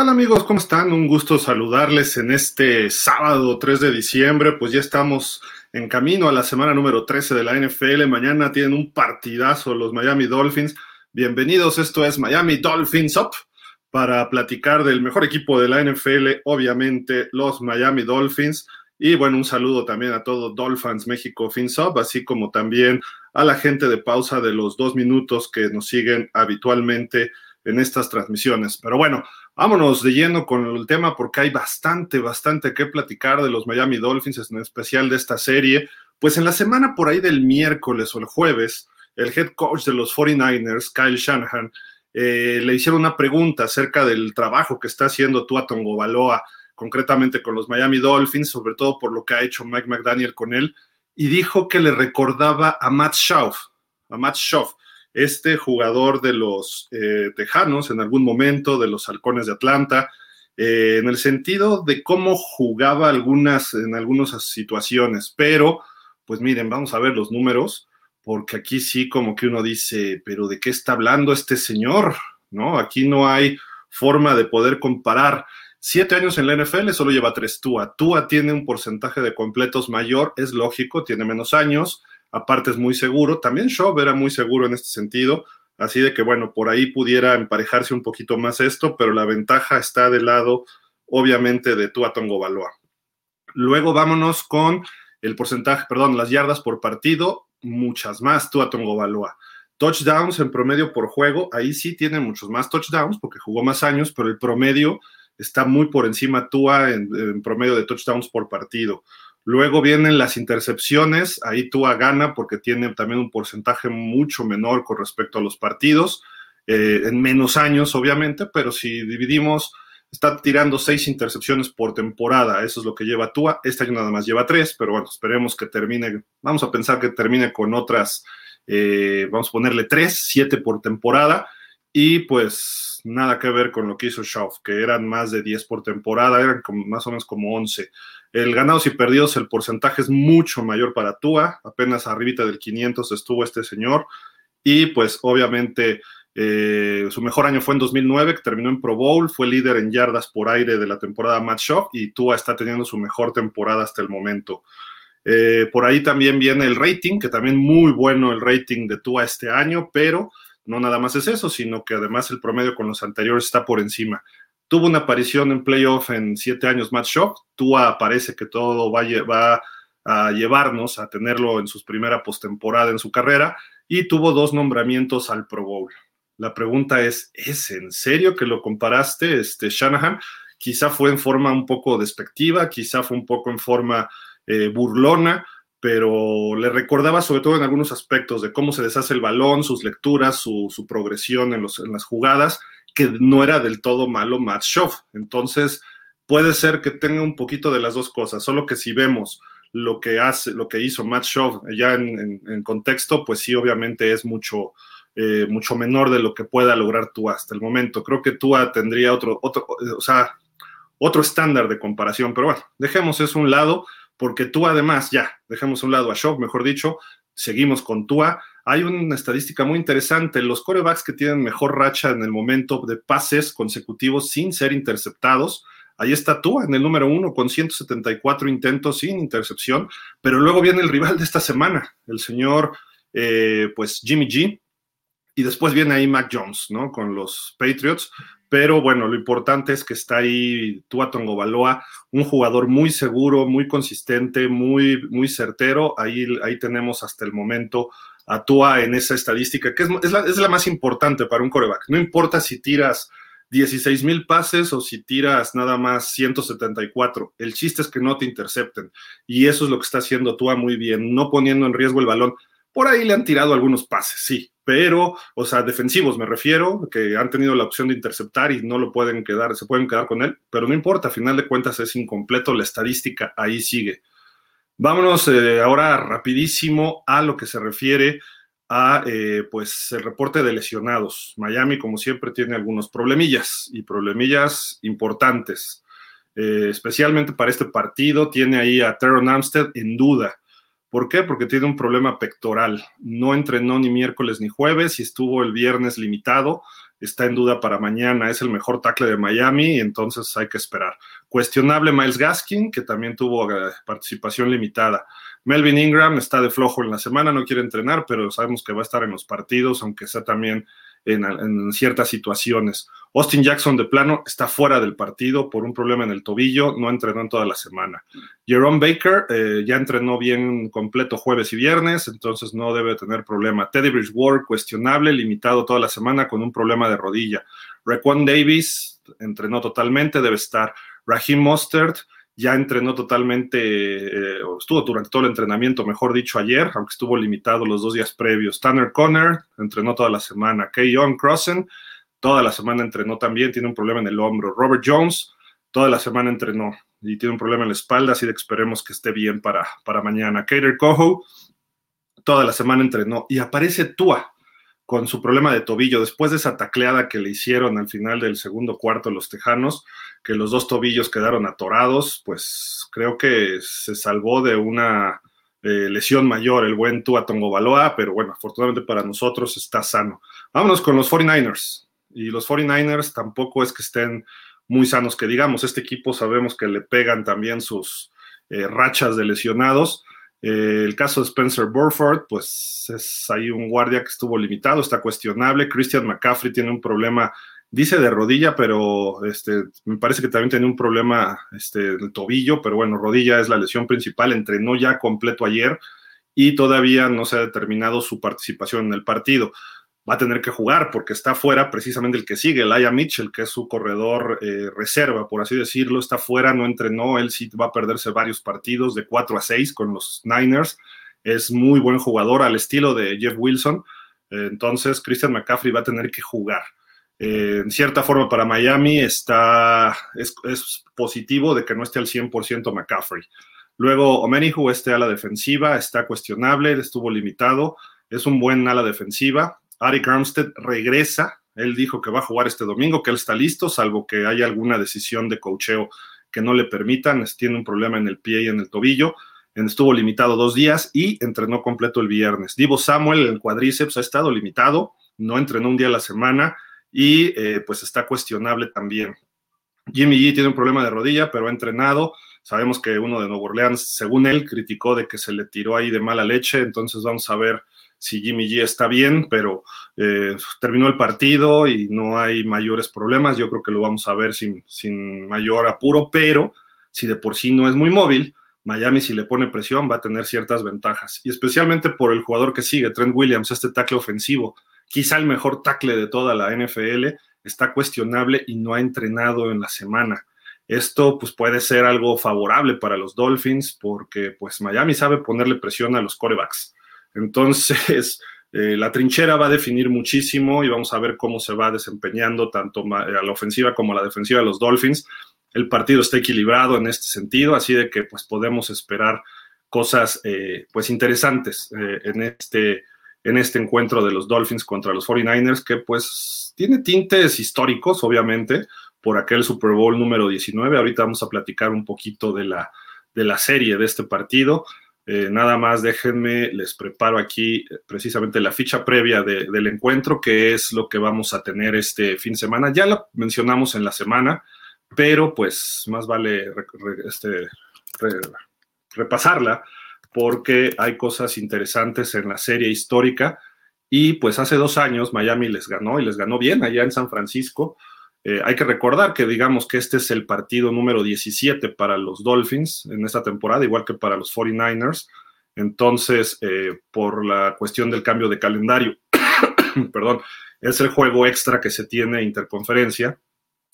¿Qué tal amigos? ¿Cómo están? Un gusto saludarles en este sábado 3 de diciembre. Pues ya estamos en camino a la semana número 13 de la NFL. Mañana tienen un partidazo los Miami Dolphins. Bienvenidos, esto es Miami Dolphins Up para platicar del mejor equipo de la NFL, obviamente los Miami Dolphins. Y bueno, un saludo también a todos Dolphins México Fins Up, así como también a la gente de pausa de los dos minutos que nos siguen habitualmente en estas transmisiones. Pero bueno, vámonos de lleno con el tema porque hay bastante, bastante que platicar de los Miami Dolphins, en especial de esta serie. Pues en la semana por ahí del miércoles o el jueves, el head coach de los 49ers, Kyle Shanahan, eh, le hicieron una pregunta acerca del trabajo que está haciendo Tua Baloa, concretamente con los Miami Dolphins, sobre todo por lo que ha hecho Mike McDaniel con él, y dijo que le recordaba a Matt Schauf, a Matt Schauf, este jugador de los eh, Tejanos en algún momento, de los Halcones de Atlanta, eh, en el sentido de cómo jugaba algunas, en algunas situaciones, pero pues miren, vamos a ver los números, porque aquí sí como que uno dice, pero ¿de qué está hablando este señor? ¿No? Aquí no hay forma de poder comparar. Siete años en la NFL solo lleva tres Tua. Tua tiene un porcentaje de completos mayor, es lógico, tiene menos años, aparte es muy seguro. También Shaw era muy seguro en este sentido, así de que bueno, por ahí pudiera emparejarse un poquito más esto, pero la ventaja está del lado, obviamente, de Tua Tongo Baloa. Luego vámonos con el porcentaje, perdón, las yardas por partido, muchas más Tua Tongo Baloa. Touchdowns en promedio por juego, ahí sí tiene muchos más touchdowns porque jugó más años, pero el promedio está muy por encima Tua en promedio de touchdowns por partido. Luego vienen las intercepciones, ahí Tua gana porque tiene también un porcentaje mucho menor con respecto a los partidos, eh, en menos años obviamente, pero si dividimos, está tirando seis intercepciones por temporada, eso es lo que lleva Tua, este año nada más lleva tres, pero bueno, esperemos que termine, vamos a pensar que termine con otras, eh, vamos a ponerle tres, siete por temporada, y pues nada que ver con lo que hizo Schauf, que eran más de 10 por temporada, eran más o menos como 11. El ganados y perdidos, el porcentaje es mucho mayor para Tua, apenas arribita del 500 estuvo este señor, y pues obviamente eh, su mejor año fue en 2009, que terminó en Pro Bowl, fue líder en yardas por aire de la temporada Match Shop, y Tua está teniendo su mejor temporada hasta el momento. Eh, por ahí también viene el rating, que también muy bueno el rating de Tua este año, pero no nada más es eso, sino que además el promedio con los anteriores está por encima. Tuvo una aparición en playoff en siete años Matt Shock. Tua parece que todo va, a llevarnos a tenerlo en su primera postemporada en su carrera y tuvo dos nombramientos al Pro Bowl. La pregunta es, ¿es en serio que lo comparaste, este Shanahan? Quizá fue en forma un poco despectiva, quizá fue un poco en forma eh, burlona, pero le recordaba sobre todo en algunos aspectos de cómo se deshace el balón, sus lecturas, su, su progresión en, los, en, las jugadas, que no era del todo malo Matt Schauf. Entonces, puede ser que tenga un poquito de las dos cosas, solo que si vemos lo que hace, lo que hizo Matt Schauf ya en, contexto, pues sí, obviamente es mucho, eh, mucho menor de lo que pueda lograr Tua hasta el momento. Creo que Tua tendría otro, otro, o sea, otro estándar de comparación, pero bueno, dejemos eso a un lado porque tú además, ya, dejamos a un lado a Shock, mejor dicho, seguimos con Tua. Hay una estadística muy interesante, los corebacks que tienen mejor racha en el momento de pases consecutivos sin ser interceptados, ahí está Tua en el número uno con 174 intentos sin intercepción, pero luego viene el rival de esta semana, el señor, eh, pues Jimmy G, y después viene ahí Mac Jones, ¿no? Con los Patriots, pero bueno, lo importante es que está ahí Tua Tongobaloa, un jugador muy seguro, muy consistente, muy, muy certero. Ahí, ahí tenemos hasta el momento a Tua en esa estadística, que es, es, la, es la, más importante para un coreback. No importa si tiras 16 mil pases o si tiras nada más 174. El chiste es que no te intercepten. Y eso es lo que está haciendo Tua muy bien, no poniendo en riesgo el balón. Por ahí le han tirado algunos pases, sí, pero, o sea, defensivos me refiero, que han tenido la opción de interceptar y no lo pueden quedar, se pueden quedar con él, pero no importa, a final de cuentas es incompleto, la estadística ahí sigue. Vámonos eh, ahora rapidísimo a lo que se refiere a, eh, pues, el reporte de lesionados. Miami, como siempre, tiene algunos problemillas y problemillas importantes. Eh, especialmente para este partido, tiene ahí a Teron Amstead en duda. ¿Por qué? Porque tiene un problema pectoral. No entrenó ni miércoles ni jueves y estuvo el viernes limitado. Está en duda para mañana, es el mejor tackle de Miami, entonces hay que esperar. Cuestionable Miles Gaskin, que también tuvo eh, participación limitada. Melvin Ingram está de flojo en la semana, no quiere entrenar, pero sabemos que va a estar en los partidos, aunque sea también en, ciertas situaciones. Austin Jackson de plano está fuera del partido por un problema en el tobillo, no entrenó en toda la semana. Jerome Baker eh, ya entrenó bien completo jueves y viernes, entonces no debe tener problema. Teddy Bridgewater cuestionable, limitado toda la semana con un problema de rodilla. Raquan Davis entrenó totalmente, debe estar. Raheem Mostert ya entrenó totalmente, eh, estuvo durante todo el entrenamiento, mejor dicho, ayer, aunque estuvo limitado los dos días previos. Tanner Conner entrenó toda la semana. Young Crossen toda la semana entrenó también, tiene un problema en el hombro. Robert Jones toda la semana entrenó y tiene un problema en la espalda, así que esperemos que esté bien para, para mañana. Kater Coho toda la semana entrenó y aparece Tua con su problema de tobillo, después de esa tacleada que le hicieron al final del segundo cuarto los Tejanos, que los dos tobillos quedaron atorados, pues creo que se salvó de una eh, lesión mayor el buen Tua Baloa, pero bueno, afortunadamente para nosotros está sano. Vámonos con los 49ers. Y los 49ers tampoco es que estén muy sanos, que digamos, este equipo sabemos que le pegan también sus eh, rachas de lesionados eh, el caso de Spencer Burford, pues es ahí un guardia que estuvo limitado, está cuestionable. Christian McCaffrey tiene un problema, dice de rodilla, pero este, me parece que también tiene un problema este, del tobillo, pero bueno, rodilla es la lesión principal, entrenó ya completo ayer y todavía no se ha determinado su participación en el partido va a tener que jugar porque está fuera precisamente el que sigue, Laia Mitchell, que es su corredor eh, reserva, por así decirlo, está fuera, no entrenó, él sí va a perderse varios partidos de 4 a 6 con los Niners, es muy buen jugador al estilo de Jeff Wilson, entonces Christian McCaffrey va a tener que jugar. Eh, en cierta forma para Miami está, es, es, positivo de que no esté al 100% McCaffrey. Luego Omenihu, este ala defensiva, está cuestionable, estuvo limitado, es un buen ala defensiva, Ari Armstead regresa. Él dijo que va a jugar este domingo, que él está listo, salvo que haya alguna decisión de cocheo que no le permitan. Tiene un problema en el pie y en el tobillo. Estuvo limitado dos días y entrenó completo el viernes. Divo Samuel, el cuadríceps, ha estado limitado, no entrenó un día a la semana y eh, pues está cuestionable también. Jimmy G tiene un problema de rodilla, pero ha entrenado. Sabemos que uno de Nuevo Orleans, según él, criticó de que se le tiró ahí de mala leche, entonces vamos a ver si Jimmy G está bien, pero eh, terminó el partido y no hay mayores problemas. Yo creo que lo vamos a ver sin, sin mayor apuro, pero si de por sí no es muy móvil, Miami si le pone presión va a tener ciertas ventajas. Y especialmente por el jugador que sigue, Trent Williams, este tackle ofensivo, quizá el mejor tackle de toda la NFL, está cuestionable y no ha entrenado en la semana. Esto pues puede ser algo favorable para los Dolphins porque pues Miami sabe ponerle presión a los corebacks. Entonces, eh, la trinchera va a definir muchísimo y vamos a ver cómo se va desempeñando tanto a la ofensiva como a la defensiva de los Dolphins. El partido está equilibrado en este sentido, así de que pues podemos esperar cosas eh, pues interesantes eh, en, este, en este encuentro de los Dolphins contra los 49ers, que pues tiene tintes históricos, obviamente, por aquel Super Bowl número 19. Ahorita vamos a platicar un poquito de la, de la serie de este partido. Eh, nada más déjenme, les preparo aquí eh, precisamente la ficha previa del encuentro, que es lo que vamos a tener este fin de semana. Ya lo mencionamos en la semana, pero pues más vale este, repasarla porque hay cosas interesantes en la serie histórica. Y pues hace dos años Miami les ganó y les ganó bien allá en San Francisco. Eh, hay que recordar que digamos que este es el partido número 17 para los Dolphins en esta temporada, igual que para los 49ers. Entonces, eh, por la cuestión del cambio de calendario, perdón, es el juego extra que se tiene interconferencia.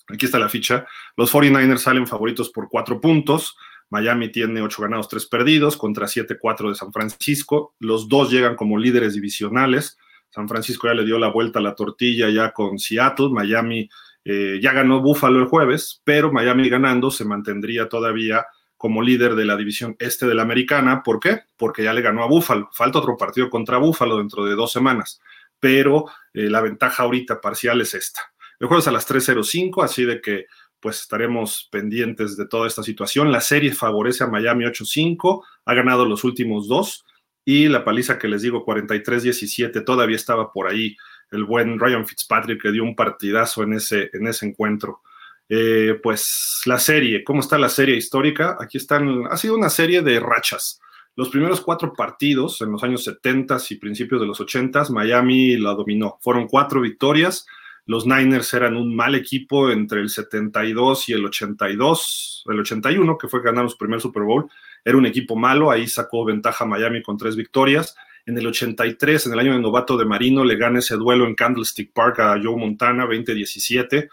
Aquí está la ficha. Los 49ers salen favoritos por cuatro puntos. Miami tiene ocho ganados, tres perdidos contra 7-4 de San Francisco. Los dos llegan como líderes divisionales. San Francisco ya le dio la vuelta a la tortilla ya con Seattle. Miami eh, ya ganó Buffalo el jueves, pero Miami ganando se mantendría todavía como líder de la división este de la americana. ¿Por qué? Porque ya le ganó a Buffalo. Falta otro partido contra Buffalo dentro de dos semanas, pero eh, la ventaja ahorita parcial es esta. El jueves a las 3.05, así de que pues estaremos pendientes de toda esta situación. La serie favorece a Miami 8-5, ha ganado los últimos dos y la paliza que les digo 43-17 todavía estaba por ahí el buen Ryan Fitzpatrick que dio un partidazo en ese, en ese encuentro. Eh, pues la serie, ¿cómo está la serie histórica? Aquí están, ha sido una serie de rachas. Los primeros cuatro partidos en los años 70 y principios de los 80, Miami la dominó. Fueron cuatro victorias. Los Niners eran un mal equipo entre el 72 y el 82, el 81, que fue ganar su primer Super Bowl. Era un equipo malo, ahí sacó ventaja Miami con tres victorias. En el 83, en el año de novato de Marino, le gana ese duelo en Candlestick Park a Joe Montana, 20-17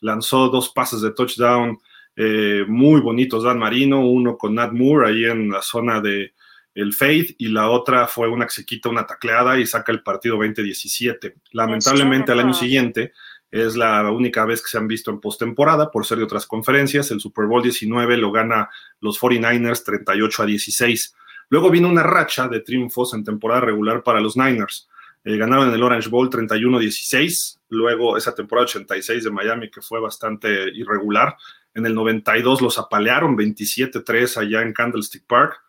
lanzó dos pases de touchdown eh, muy bonitos Dan Marino, uno con Nat Moore ahí en la zona de el Faith y la otra fue una que se quita una tacleada y saca el partido 2017. Lamentablemente al año siguiente es la única vez que se han visto en postemporada por ser de otras conferencias. El Super Bowl 19 lo gana los 49ers 38 a 16. Luego vino una racha de triunfos en temporada regular para los Niners. Eh, ganaron en el Orange Bowl 31-16, luego esa temporada 86 de Miami que fue bastante irregular. En el 92 los apalearon 27-3 allá en Candlestick Park.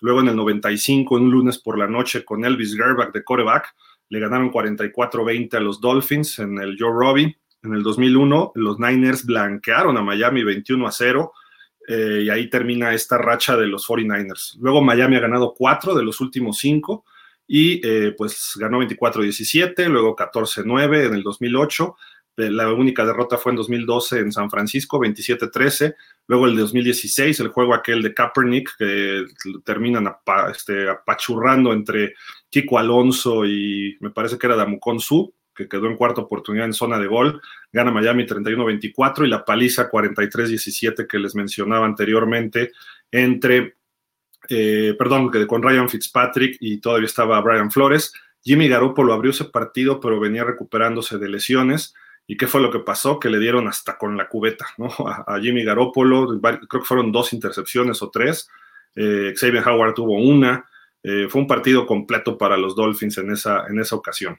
Luego en el 95, un lunes por la noche con Elvis Gerbach de coreback, le ganaron 44-20 a los Dolphins en el Joe Robbie. En el 2001 los Niners blanquearon a Miami 21 0 eh, y ahí termina esta racha de los 49ers. Luego Miami ha ganado cuatro de los últimos cinco y eh, pues ganó 24-17, luego 14-9 en el 2008. Eh, la única derrota fue en 2012 en San Francisco, 27-13. Luego el 2016, el juego aquel de Kaepernick, que terminan este, apachurrando entre Kiko Alonso y me parece que era Damucon Su, que quedó en cuarta oportunidad en zona de gol. Gana Miami 31-24 y la paliza 43-17 que les mencionaba anteriormente entre eh, perdón, con Ryan Fitzpatrick y todavía estaba Brian Flores. Jimmy Garoppolo abrió ese partido, pero venía recuperándose de lesiones. ¿Y qué fue lo que pasó? Que le dieron hasta con la cubeta, ¿no? A, Jimmy Garoppolo, creo que fueron dos intercepciones o tres. Eh, Xavier Howard tuvo una. Eh, fue un partido completo para los Dolphins en esa, en esa ocasión.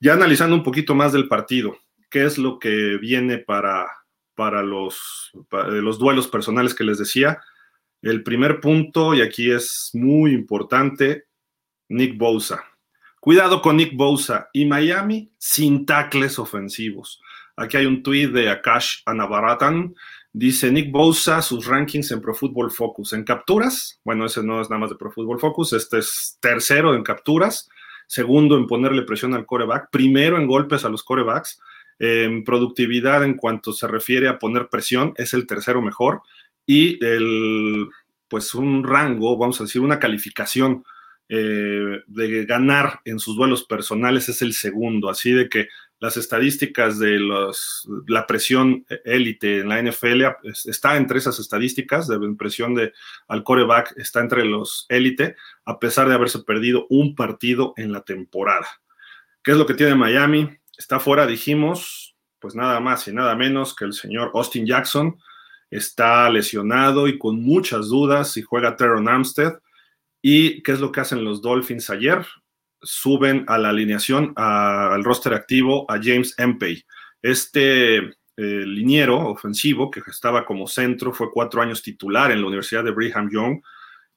Ya analizando un poquito más del partido, ¿qué es lo que viene para, para, los, para los duelos personales que les decía? El primer punto, y aquí es muy importante, Nick Bosa. Cuidado con Nick Bosa y Miami sin tacles ofensivos. Aquí hay un tweet de Akash Anabaratan. Dice Nick Bosa, sus rankings en Pro Football Focus. En capturas, bueno, ese no es nada más de Pro Football Focus, este es tercero en capturas, segundo en ponerle presión al coreback, primero en golpes a los corebacks. En productividad, en cuanto se refiere a poner presión, es el tercero mejor. Y el, pues un rango, vamos a decir, una calificación eh, de ganar en sus duelos personales es el segundo, así de que las estadísticas de los, la presión élite en la NFL está entre esas estadísticas de presión de al coreback, está entre los élite, a pesar de haberse perdido un partido en la temporada. ¿Qué es lo que tiene Miami? Está fuera, dijimos, pues nada más y nada menos que el señor Austin Jackson, está lesionado y con muchas dudas si juega Teron Armstead. ¿Y qué es lo que hacen los Dolphins ayer? Suben a la alineación, al roster activo, a James Empey. Este eh, liniero ofensivo que estaba como centro, fue cuatro años titular en la Universidad de Brigham Young.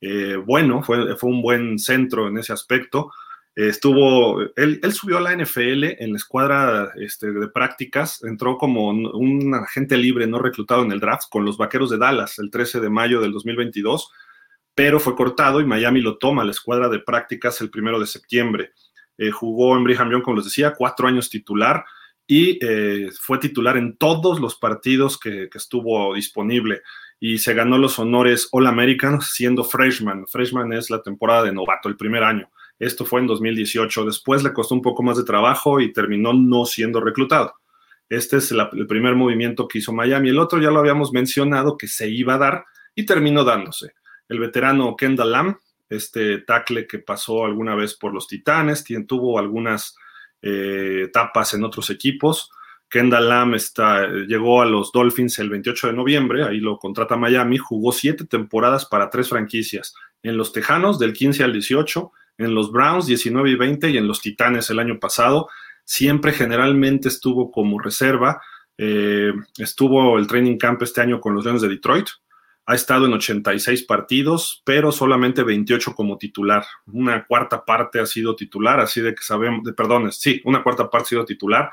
Eh, bueno, fue, fue un buen centro en ese aspecto estuvo, él, subió a la NFL en la escuadra este, de prácticas, entró como un, agente libre no reclutado en el draft con los Vaqueros de Dallas el 13 de mayo del 2022, pero fue cortado y Miami lo toma la escuadra de prácticas el primero de septiembre. Eh, jugó en Brigham Young, como les decía, cuatro años titular y eh, fue titular en todos los partidos que, que estuvo disponible y se ganó los honores All American siendo freshman. Freshman es la temporada de novato, el primer año. Esto fue en 2018. Después le costó un poco más de trabajo y terminó no siendo reclutado. Este es el primer movimiento que hizo Miami. El otro ya lo habíamos mencionado que se iba a dar y terminó dándose. El veterano Kendall Lamb, este tackle que pasó alguna vez por los Titanes, tuvo algunas eh, etapas en otros equipos. Kendall Lamb está, llegó a los Dolphins el 28 de noviembre, ahí lo contrata Miami, jugó siete temporadas para tres franquicias, en los Tejanos del 15 al 18, en los Browns 19 y 20 y en los Titanes el año pasado. Siempre generalmente estuvo como reserva. Eh, estuvo el training camp este año con los Leones de Detroit. Ha estado en 86 partidos, pero solamente 28 como titular. Una cuarta parte ha sido titular, así de que sabemos, de, perdón, sí, una cuarta parte ha sido titular.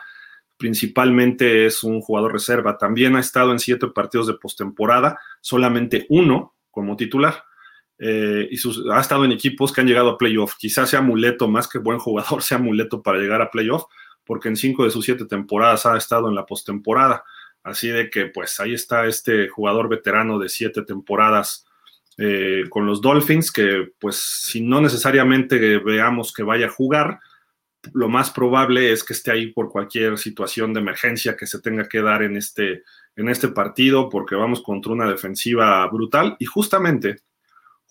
Principalmente es un jugador reserva. También ha estado en siete partidos de postemporada, solamente uno como titular. Eh, y ha estado en equipos que han llegado a playoff. Quizás sea amuleto, más que buen jugador, sea amuleto para llegar a playoff, porque en cinco de sus siete temporadas ha estado en la postemporada. Así de que, pues ahí está este jugador veterano de siete temporadas eh, con los Dolphins, que, pues, si no necesariamente veamos que vaya a jugar, lo más probable es que esté ahí por cualquier situación de emergencia que se tenga que dar en este, en este partido, porque vamos contra una defensiva brutal. Y justamente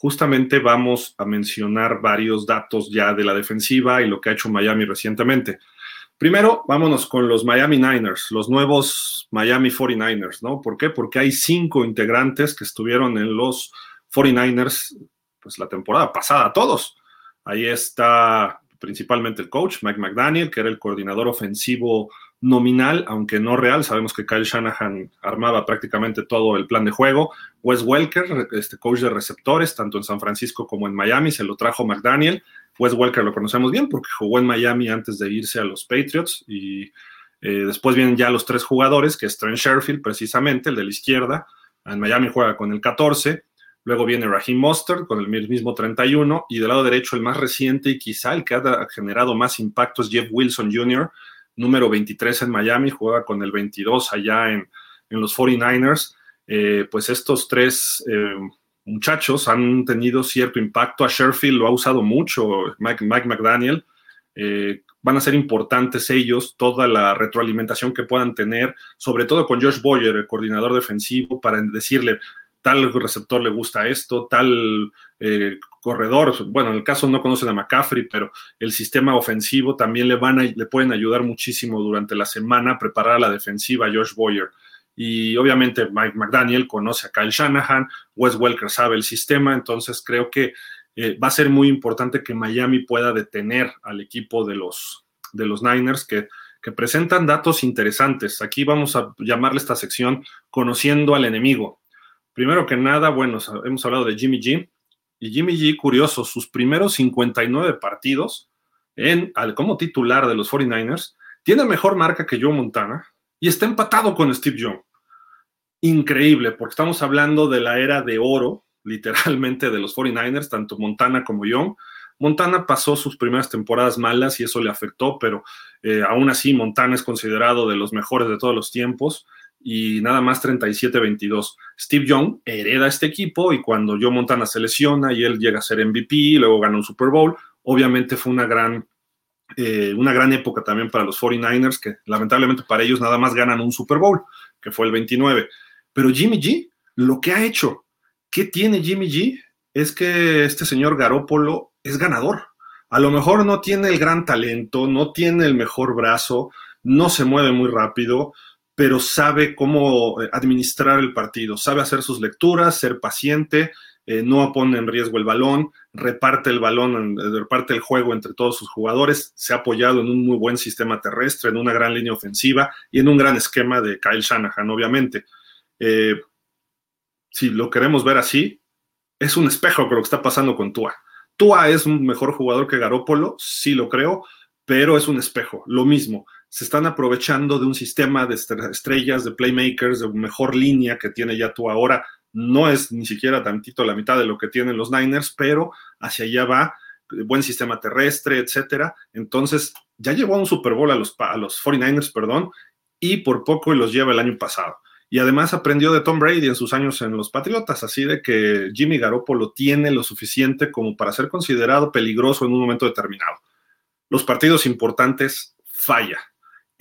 justamente vamos a mencionar varios datos ya de la defensiva y lo que ha hecho Miami recientemente. Primero, vámonos con los Miami Niners, los nuevos Miami 49ers, ¿no? ¿Por qué? Porque hay cinco integrantes que estuvieron en los 49ers, pues la temporada pasada, todos. Ahí está principalmente el coach, Mike McDaniel, que era el coordinador ofensivo nominal, aunque no real. Sabemos que Kyle Shanahan armaba prácticamente todo el plan de juego. Wes Welker, este coach de receptores, tanto en San Francisco como en Miami, se lo trajo McDaniel. Wes Welker lo conocemos bien porque jugó en Miami antes de irse a los Patriots y eh, después vienen ya los tres jugadores, que es Trent Sherfield, precisamente, el de la izquierda. En Miami juega con el 14. Luego viene Raheem Mostert con el mismo 31. Y del lado derecho, el más reciente y quizá el que ha generado más impacto es Jeff Wilson Jr., número 23 en Miami, juega con el 22 allá en, los 49ers. Eh, pues estos tres eh, muchachos han tenido cierto impacto. A Sherfield lo ha usado mucho, Mike, McDaniel. Eh, van a ser importantes ellos, toda la retroalimentación que puedan tener, sobre todo con Josh Boyer, el coordinador defensivo, para decirle, tal receptor le gusta esto, tal eh, corredor, bueno, en el caso no conocen a McCaffrey, pero el sistema ofensivo también le, van a, le pueden ayudar muchísimo durante la semana a preparar a la defensiva Josh Boyer. Y obviamente Mike McDaniel conoce a Kyle Shanahan, Wes Welker sabe el sistema, entonces creo que eh, va a ser muy importante que Miami pueda detener al equipo de los, de los Niners que, que presentan datos interesantes. Aquí vamos a llamarle esta sección Conociendo al enemigo. Primero que nada, bueno, hemos hablado de Jimmy G. Y Jimmy G, curioso, sus primeros 59 partidos en, como titular de los 49ers, tiene mejor marca que Joe Montana y está empatado con Steve Young. Increíble, porque estamos hablando de la era de oro, literalmente, de los 49ers, tanto Montana como Young. Montana pasó sus primeras temporadas malas y eso le afectó, pero eh, aún así Montana es considerado de los mejores de todos los tiempos y nada más 37-22. Steve Young hereda este equipo y cuando Joe Montana se lesiona y él llega a ser MVP, luego gana un Super Bowl, obviamente fue una gran, eh, una gran época también para los 49ers, que lamentablemente para ellos nada más ganan un Super Bowl, que fue el 29. Pero Jimmy G, lo que ha hecho, ¿qué tiene Jimmy G? Es que este señor Garópolo es ganador. A lo mejor no tiene el gran talento, no tiene el mejor brazo, no se mueve muy rápido, pero sabe cómo eh, administrar el partido, sabe hacer sus lecturas, ser paciente, eh, no pone en riesgo el balón, reparte el balón, eh, reparte el juego entre todos sus jugadores, se ha apoyado en un muy buen sistema terrestre, en una gran línea ofensiva y en un gran esquema de Kyle Shanahan, obviamente. si lo queremos ver así, es un espejo con lo que está pasando con Tua. Tua es un mejor jugador que Garópolo, sí lo creo, pero es un espejo, lo mismo se están aprovechando de un sistema de estrellas, de playmakers, de mejor línea que tiene ya tú ahora. No es ni siquiera tantito la mitad de lo que tienen los Niners, pero hacia allá va, buen sistema terrestre, etcétera. Entonces, ya llevó a un Super Bowl a los, a los 49ers, perdón, y por poco los lleva el año pasado. Y además aprendió de Tom Brady en sus años en los Patriotas, así de que Jimmy Garoppolo tiene lo suficiente como para ser considerado peligroso en un momento determinado. Los partidos importantes falla,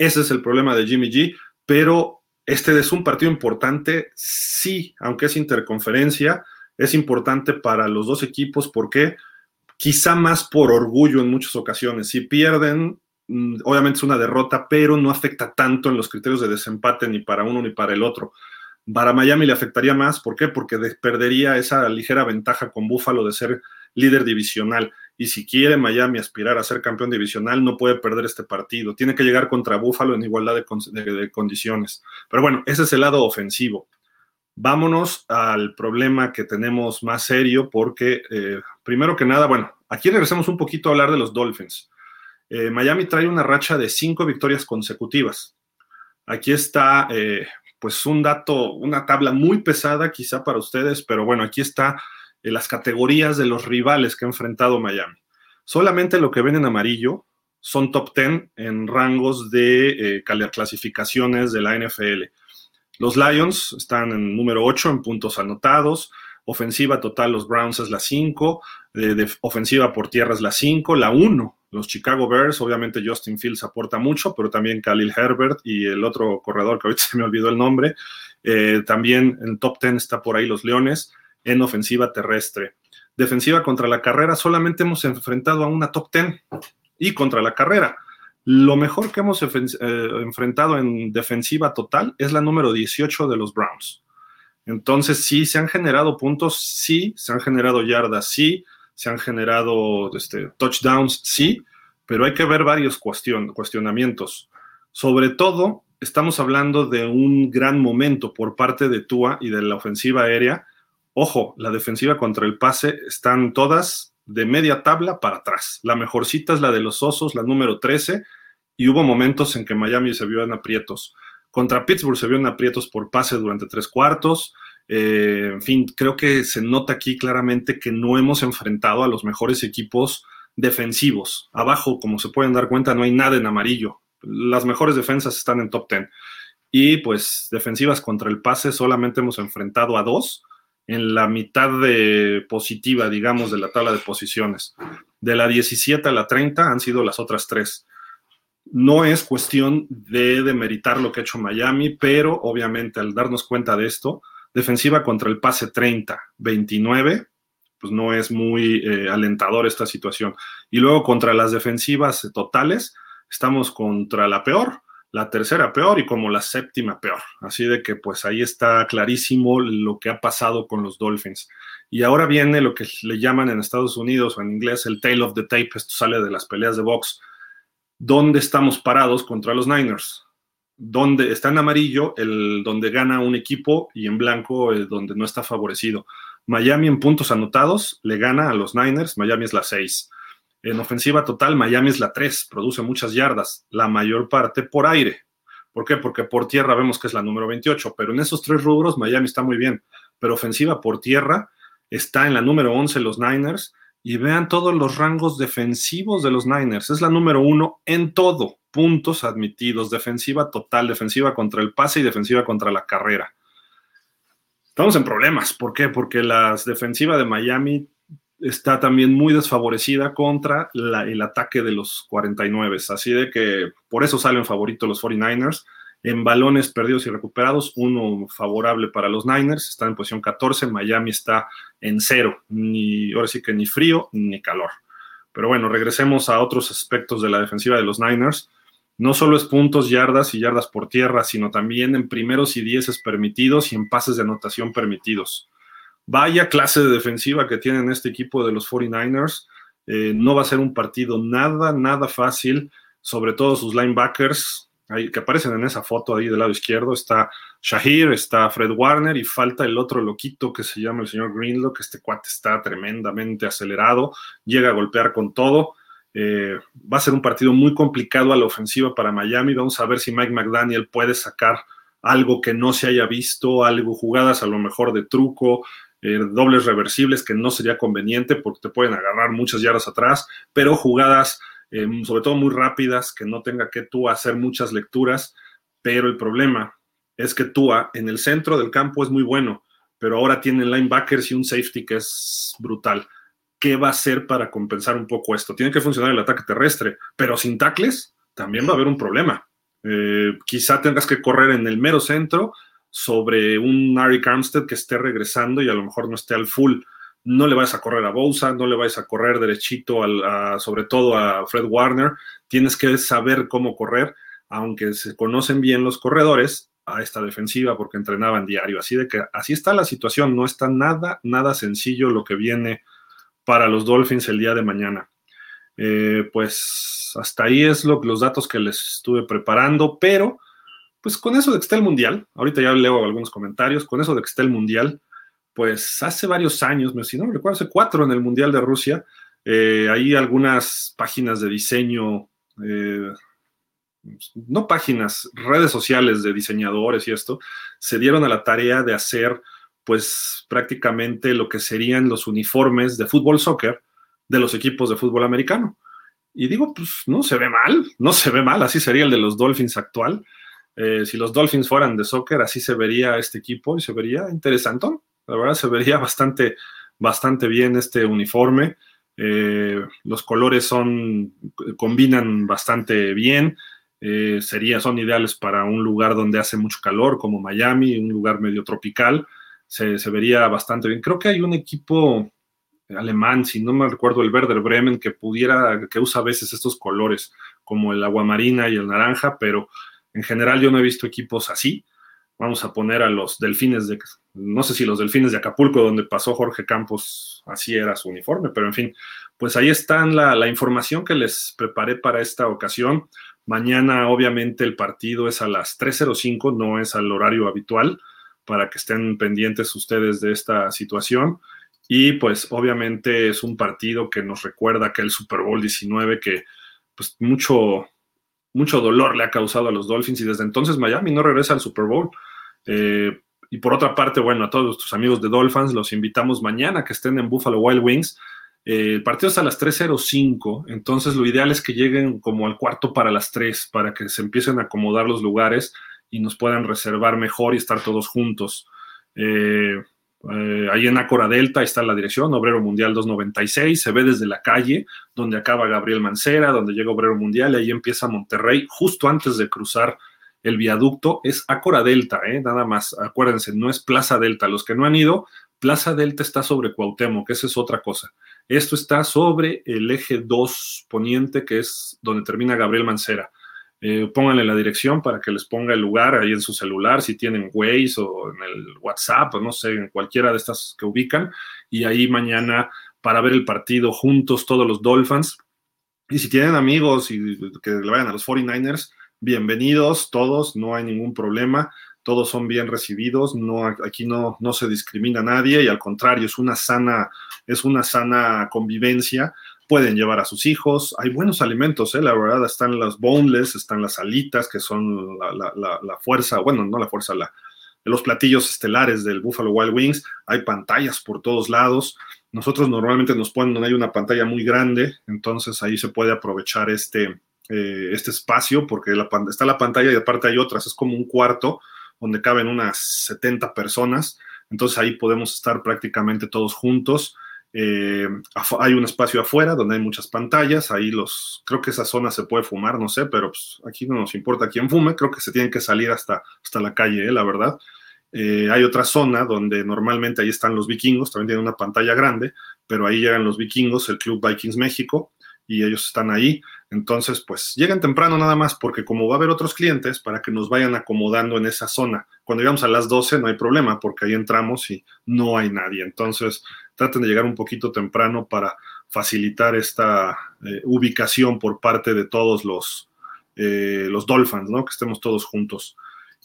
ese es el problema de Jimmy G, pero este es un partido importante, sí, aunque es interconferencia, es importante para los dos equipos porque quizá más por orgullo en muchas ocasiones. Si pierden, mm, obviamente es una derrota, pero no afecta tanto en los criterios de desempate ni para uno ni para el otro. Para Miami le afectaría más, ¿por qué? Porque perdería esa ligera ventaja con Buffalo de ser líder divisional. Y si quiere Miami aspirar a ser campeón divisional, no puede perder este partido. Tiene que llegar contra Buffalo en igualdad de, condiciones. Pero bueno, ese es el lado ofensivo. Vámonos al problema que tenemos más serio porque, eh, primero que nada, bueno, aquí regresamos un poquito a hablar de los Dolphins. Eh, Miami trae una racha de cinco victorias consecutivas. Aquí está, eh, pues, un dato, una tabla muy pesada quizá para ustedes, pero bueno, aquí está las categorías de los rivales que ha enfrentado Miami. Solamente lo que ven en amarillo son top 10 en rangos de clasificaciones de la NFL. Los Lions están en número 8 en puntos anotados. Ofensiva total, los Browns es la 5. De, ofensiva por tierra es la 5. La 1, los Chicago Bears. Obviamente Justin Fields aporta mucho, pero también Khalil Herbert y el otro corredor que ahorita se me olvidó el nombre. Eh, también en top 10 está por ahí los Leones en ofensiva terrestre. Defensiva contra la carrera, solamente hemos enfrentado a una top 10 y contra la carrera. Lo mejor que hemos eh, enfrentado en defensiva total es la número 18 de los Browns. Entonces, sí, se han generado puntos, sí, se han generado yardas, sí, se han generado este, touchdowns, sí, pero hay que ver varios cuestionamientos. Sobre todo, estamos hablando de un gran momento por parte de Tua y de la ofensiva aérea. Ojo, la defensiva contra el pase están todas de media tabla para atrás. La mejorcita es la de los Osos, la número 13, y hubo momentos en que Miami se vio en aprietos. Contra Pittsburgh se vio en aprietos por pase durante tres cuartos. Eh, en fin, creo que se nota aquí claramente que no hemos enfrentado a los mejores equipos defensivos. Abajo, como se pueden dar cuenta, no hay nada en amarillo. Las mejores defensas están en top 10. Y pues defensivas contra el pase solamente hemos enfrentado a dos en la mitad de positiva, digamos, de la tabla de posiciones. De la 17 a la 30 han sido las otras tres. No es cuestión de demeritar lo que ha hecho Miami, pero obviamente al darnos cuenta de esto, defensiva contra el pase 30, 29, pues no es muy eh, alentador esta situación. Y luego contra las defensivas totales, estamos contra la peor, la tercera peor y como la séptima peor. Así de que pues ahí está clarísimo lo que ha pasado con los Dolphins. Y ahora viene lo que le llaman en Estados Unidos o en inglés el tail of the tape, esto sale de las peleas de box. ¿Dónde estamos parados contra los Niners? Donde está en amarillo el donde gana un equipo y en blanco el donde no está favorecido. Miami en puntos anotados le gana a los Niners, Miami es la 6. En ofensiva total, Miami es la 3, produce muchas yardas, la mayor parte por aire. ¿Por qué? Porque por tierra vemos que es la número 28, pero en esos tres rubros Miami está muy bien. Pero ofensiva por tierra está en la número 11 los Niners y vean todos los rangos defensivos de los Niners. Es la número uno en todo. Puntos admitidos, defensiva total, defensiva contra el pase y defensiva contra la carrera. Estamos en problemas. ¿Por qué? Porque la defensiva de Miami está también muy desfavorecida contra el ataque de los 49. Así de que por eso salen favoritos los 49ers. En balones perdidos y recuperados, uno favorable para los Niners, está en posición 14, Miami está en cero, ni, ahora sí que ni frío ni calor. Pero bueno, regresemos a otros aspectos de la defensiva de los Niners. No solo es puntos, yardas y yardas por tierra, sino también en primeros y dieces permitidos y en pases de anotación permitidos. Vaya clase de defensiva que tienen este equipo de los 49ers. Eh, no va a ser un partido nada, nada fácil, sobre todo sus linebackers ahí, que aparecen en esa foto ahí del lado izquierdo. Está Shahir, está Fred Warner y falta el otro loquito que se llama el señor Greenlow, que este cuate está tremendamente acelerado, llega a golpear con todo. Eh, va a ser un partido muy complicado a la ofensiva para Miami. Vamos a ver si Mike McDaniel puede sacar algo que no se haya visto, algo jugadas a lo mejor de truco, eh, dobles reversibles que no sería conveniente porque te pueden agarrar muchas yardas atrás, pero jugadas eh, sobre todo muy rápidas, que no tenga que tú hacer muchas lecturas, pero el problema es que Tua en el centro del campo es muy bueno, pero ahora tiene linebackers y un safety que es brutal. ¿Qué va a hacer para compensar un poco esto? Tiene que funcionar el ataque terrestre, pero sin tackles también va a haber un problema. Eh, quizá tengas que correr en el mero centro sobre un Ari Armstead que esté regresando y a lo mejor no esté al full. No le vayas a correr a Bosa, no le vayas a correr derechito, al, sobre todo a Fred Warner. Tienes que saber cómo correr, aunque se conocen bien los corredores a esta defensiva porque entrenaban diario. Así de que así está la situación. No está nada, nada sencillo lo que viene para los Dolphins el día de mañana. Eh, pues hasta ahí es lo, los datos que les estuve preparando, pero pues con eso de que está el Mundial, ahorita ya leo algunos comentarios, con eso de que está el Mundial, pues hace varios años, si no me recuerdo, hace cuatro en el Mundial de Rusia, eh, hay algunas páginas de diseño, eh, no páginas, redes sociales de diseñadores y esto, se dieron a la tarea de hacer pues prácticamente lo que serían los uniformes de fútbol soccer de los equipos de fútbol americano. Y digo, pues no se ve mal, no se ve mal, así sería el de los Dolphins actual. Eh, si los Dolphins fueran de soccer, así se vería este equipo y se vería interesante. La verdad, se vería bastante, bastante bien este uniforme. Eh, los colores son, combinan bastante bien. Eh, sería, son ideales para un lugar donde hace mucho calor, como Miami, un lugar medio tropical. Se, se vería bastante bien. Creo que hay un equipo alemán, si no me recuerdo, el Werder Bremen, que pudiera, que usa a veces estos colores, como el aguamarina y el naranja, pero en general yo no he visto equipos así. Vamos a poner a los delfines de, no sé si los delfines de Acapulco, donde pasó Jorge Campos, así era su uniforme, pero en fin, pues ahí está la, información que les preparé para esta ocasión. Mañana, obviamente, el partido es a las 3.05, no es al horario habitual, para que estén pendientes ustedes de esta situación. Y pues obviamente es un partido que nos recuerda que el Super Bowl 19, que pues mucho, mucho dolor le ha causado a los Dolphins y desde entonces Miami no regresa al Super Bowl. Eh, y por otra parte, bueno, a todos nuestros amigos de Dolphins los invitamos mañana que estén en Buffalo Wild Wings. Eh, el partido es a las 3.05, entonces lo ideal es que lleguen como al cuarto para las 3, para que se empiecen a acomodar los lugares y nos puedan reservar mejor y estar todos juntos. Eh, eh, ahí en Acora Delta está la dirección, Obrero Mundial 296, se ve desde la calle donde acaba Gabriel Mancera, donde llega Obrero Mundial, y ahí empieza Monterrey, justo antes de cruzar el viaducto, es Acora Delta, ¿eh? nada más, acuérdense, no es Plaza Delta, los que no han ido, Plaza Delta está sobre Cuauhtémoc, que esa es otra cosa. Esto está sobre el eje 2 poniente, que es donde termina Gabriel Mancera. Eh, pónganle la dirección para que les ponga el lugar ahí en su celular, si tienen Waze o en el WhatsApp o no sé, en cualquiera de estas que ubican. Y ahí mañana para ver el partido juntos todos los Dolphins. Y si tienen amigos y que le vayan a los 49ers, bienvenidos todos, no hay ningún problema, todos son bien recibidos, no, aquí no, no se discrimina a nadie y al contrario, es una sana, es una sana convivencia pueden llevar a sus hijos. Hay buenos alimentos, ¿eh? la verdad, están las boneless, están las alitas, que son la, fuerza, bueno, no la fuerza, la, los platillos estelares del Buffalo Wild Wings. Hay pantallas por todos lados. Nosotros normalmente nos ponen donde hay una pantalla muy grande, entonces ahí se puede aprovechar este, eh, este espacio porque la, está la pantalla y aparte hay otras, es como un cuarto donde caben unas 70 personas, entonces ahí podemos estar prácticamente todos juntos eh, hay un espacio afuera donde hay muchas pantallas, ahí los, creo que esa zona se puede fumar, no sé, pero pues, aquí no nos importa quién fume, creo que se tienen que salir hasta, hasta la calle, eh, la verdad. Eh, hay otra zona donde normalmente ahí están los vikingos, también tienen una pantalla grande, pero ahí llegan los vikingos, el Club Vikings México, y ellos están ahí. Entonces, pues lleguen temprano nada más, porque como va a haber otros clientes, para que nos vayan acomodando en esa zona. Cuando llegamos a las 12 no hay problema, porque ahí entramos y no hay nadie. Entonces, traten de llegar un poquito temprano para facilitar esta eh, ubicación por parte de todos los, eh, los Dolphins, ¿no? Que estemos todos juntos.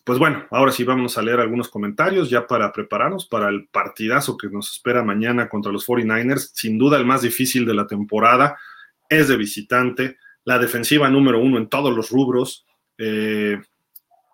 Pues bueno, ahora sí vamos a leer algunos comentarios ya para prepararnos para el partidazo que nos espera mañana contra los 49ers. Sin duda el más difícil de la temporada es de visitante. La defensiva número uno en todos los rubros. Eh,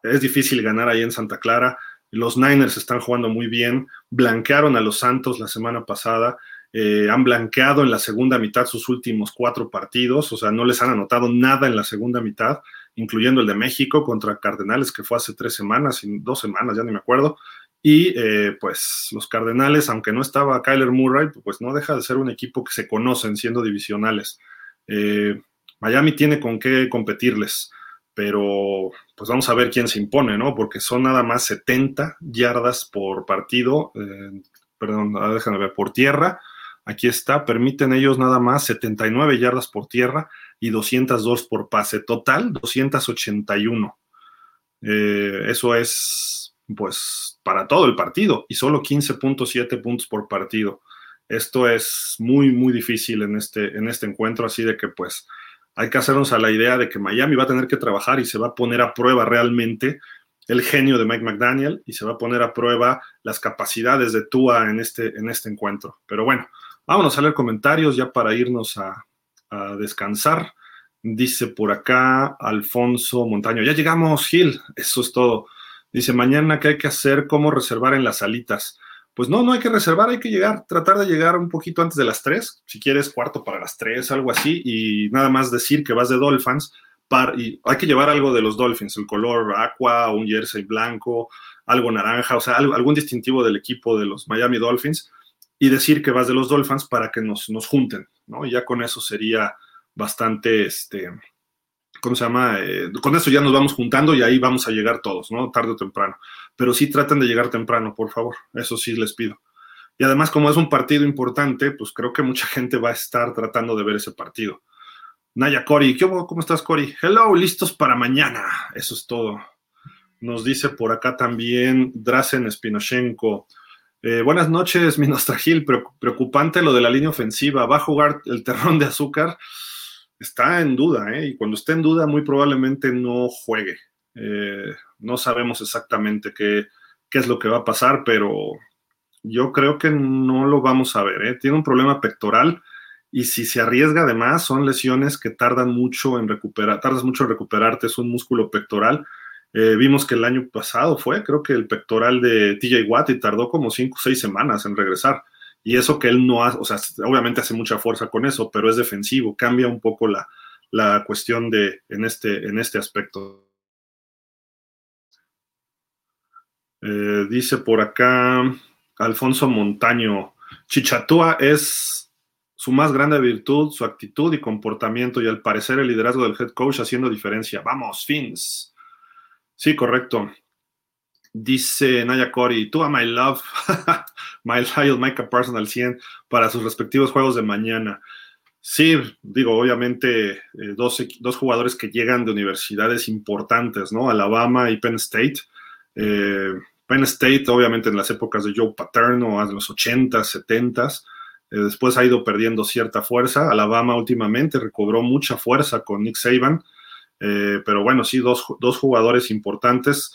es difícil ganar ahí en Santa Clara. Los Niners están jugando muy bien, blanquearon a los Santos la semana pasada, eh, han blanqueado en la segunda mitad sus últimos cuatro partidos, o sea, no les han anotado nada en la segunda mitad, incluyendo el de México contra Cardenales, que fue hace tres semanas, dos semanas, ya ni me acuerdo. Y eh, pues los Cardenales, aunque no estaba Kyler Murray, pues no deja de ser un equipo que se conocen siendo divisionales. Eh, Miami tiene con qué competirles pero pues vamos a ver quién se impone, ¿no? Porque son nada más 70 yardas por partido, eh, perdón, déjame ver, por tierra. Aquí está, permiten ellos nada más 79 yardas por tierra y 202 por pase. Total, 281. Eh, eso es, pues, para todo el partido y solo 15.7 puntos por partido. Esto es muy, muy difícil en este, en este encuentro, así de que, pues, hay que hacernos a la idea de que Miami va a tener que trabajar y se va a poner a prueba realmente el genio de Mike McDaniel y se va a poner a prueba las capacidades de Tua en este, en este encuentro. Pero bueno, vámonos a leer comentarios ya para irnos a, descansar. Dice por acá Alfonso Montaño, ya llegamos, Gil, eso es todo. Dice, mañana, ¿qué hay que hacer? ¿Cómo reservar en las salitas? Pues no, no hay que reservar, hay que llegar, tratar de llegar un poquito antes de las 3, si quieres cuarto para las 3, algo así, y nada más decir que vas de Dolphins, y hay que llevar algo de los Dolphins, el color aqua, un jersey blanco, algo naranja, o sea, algún distintivo del equipo de los Miami Dolphins, y decir que vas de los Dolphins para que nos, nos junten, ¿no? Y ya con eso sería bastante, este, ¿cómo se llama? Eh, con eso ya nos vamos juntando y ahí vamos a llegar todos, ¿no? Tarde o temprano. Pero sí traten de llegar temprano, por favor. Eso sí les pido. Y además, como es un partido importante, pues creo que mucha gente va a estar tratando de ver ese partido. Naya Cori, ¿cómo estás, Cori? Hello, listos para mañana. Eso es todo. Nos dice por acá también Drazen Spinoshenko. Eh, buenas noches, mi Nostragil. Preocupante lo de la línea ofensiva. ¿Va a jugar el terrón de azúcar? Está en duda, ¿eh? y cuando esté en duda muy probablemente no juegue. Eh, no sabemos exactamente qué, qué, es lo que va a pasar, pero yo creo que no lo vamos a ver. ¿eh? Tiene un problema pectoral y si se arriesga además son lesiones que tardan mucho en recuperar, tardas mucho en recuperarte, es un músculo pectoral. Vimos que el año pasado fue, creo que el pectoral de TJ Watt y tardó como cinco o seis semanas en regresar. Y eso que él no hace, o sea, obviamente hace mucha fuerza con eso, pero es defensivo, cambia un poco la, la cuestión de, en, este, en este aspecto. Eh, dice por acá Alfonso Montaño, Chichatúa es su más grande virtud, su actitud y comportamiento y al parecer el liderazgo del head coach haciendo diferencia. Vamos, Fins. Sí, correcto. Dice Naya Cori, tú a My Love, My Lyle, Micah Parsons al 100 para sus respectivos juegos de mañana. Sí, digo, obviamente eh, dos, dos, jugadores que llegan de universidades importantes, ¿no? Alabama y Penn State. Eh, Penn State, obviamente en las épocas de Joe Paterno, en los 80s, 70s, eh, después ha ido perdiendo cierta fuerza. Alabama últimamente recobró mucha fuerza con Nick Saban, pero bueno, sí, dos, dos jugadores importantes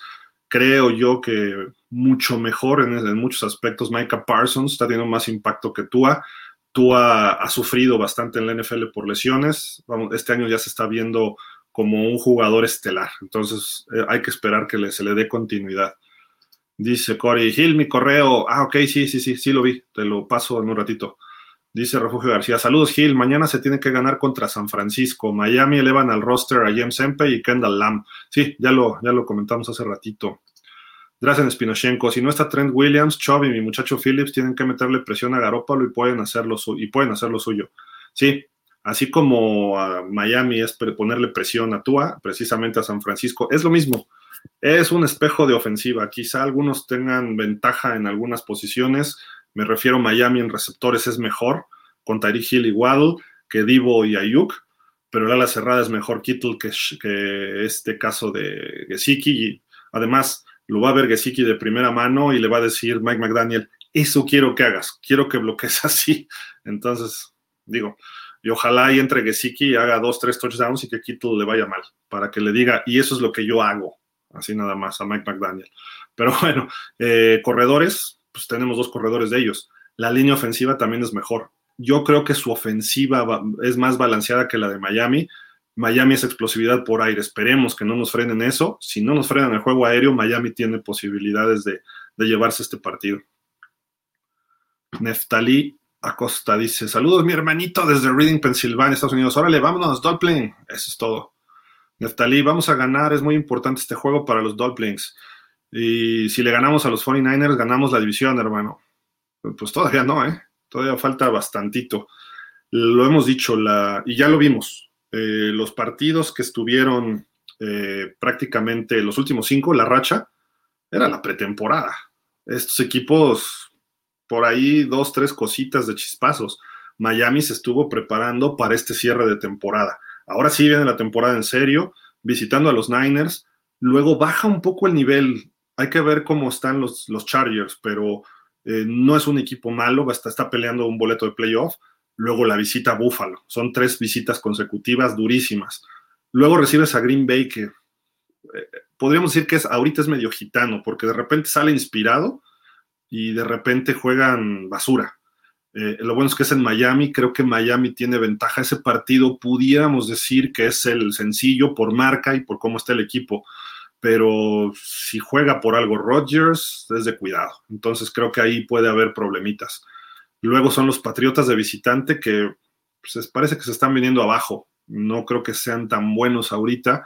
creo yo que mucho mejor en, muchos aspectos. Micah Parsons está teniendo más impacto que Tua. Tua ha sufrido bastante en la NFL por lesiones. este año ya se está viendo como un jugador estelar. Entonces eh, hay que esperar que se le dé continuidad. Dice Corey Hill, mi correo. Ah, ok, sí, sí, sí, sí lo vi. Te lo paso en un ratito. Dice Refugio García, saludos Gil, mañana se tiene que ganar contra San Francisco. Miami elevan al roster a James Sempe y Kendall Lamb. Sí, ya lo, ya lo comentamos hace ratito. Drazen Spinochenko, si no está Trent Williams, Chubb y mi muchacho Phillips tienen que meterle presión a Garópalo y pueden hacerlo y pueden hacer lo suyo. Sí, así como a Miami es ponerle presión a Tua, precisamente a San Francisco, es lo mismo. Es un espejo de ofensiva. Quizá algunos tengan ventaja en algunas posiciones, me refiero a Miami en receptores es mejor, con Tyreek Hill y Waddle, que Divo y Ayuk, pero el ala cerrada es mejor Kittle que, este caso de Gesicki. Y además, lo va a ver Gesicki de primera mano y le va a decir Mike McDaniel, eso quiero que hagas, quiero que bloquees así. Entonces, digo, y ojalá y entre Gesicki y haga dos, tres touchdowns y que Kittle le vaya mal, para que le diga, y eso es lo que yo hago, así nada más, a Mike McDaniel. Pero bueno, eh, corredores, pues tenemos dos corredores de ellos. La línea ofensiva también es mejor. Yo creo que su ofensiva es más balanceada que la de Miami. Miami es explosividad por aire. Esperemos que no nos frenen eso. Si no nos frenan el juego aéreo, Miami tiene posibilidades de, llevarse este partido. Neftali Acosta dice: Saludos, mi hermanito, desde Reading, Pensilvania, Estados Unidos. Órale, vámonos, Dolphin. Eso es todo. Neftali, vamos a ganar. Es muy importante este juego para los Dolphins. Y si le ganamos a los 49ers, ganamos la división, hermano. Pues todavía no, ¿eh? Todavía falta bastantito. Lo hemos dicho, la, y ya lo vimos. Eh, los partidos que estuvieron eh, prácticamente los últimos cinco, la racha, era la pretemporada. Estos equipos, por ahí, dos, tres cositas de chispazos. Miami se estuvo preparando para este cierre de temporada. Ahora sí viene la temporada en serio, visitando a los Niners. Luego baja un poco el nivel hay que ver cómo están los, Chargers, pero eh, no es un equipo malo, está, está peleando un boleto de playoff. Luego la visita a Buffalo. Son tres visitas consecutivas durísimas. Luego recibes a Green Bay, que eh, podríamos decir que es, ahorita es medio gitano, porque de repente sale inspirado y de repente juegan basura. Eh, lo bueno es que es en Miami, creo que Miami tiene ventaja. Ese partido pudiéramos decir que es el sencillo por marca y por cómo está el equipo, pero si juega por algo Rodgers, es de cuidado. Entonces creo que ahí puede haber problemitas. Luego son los Patriotas de visitante que pues, parece que se están viniendo abajo. No creo que sean tan buenos ahorita,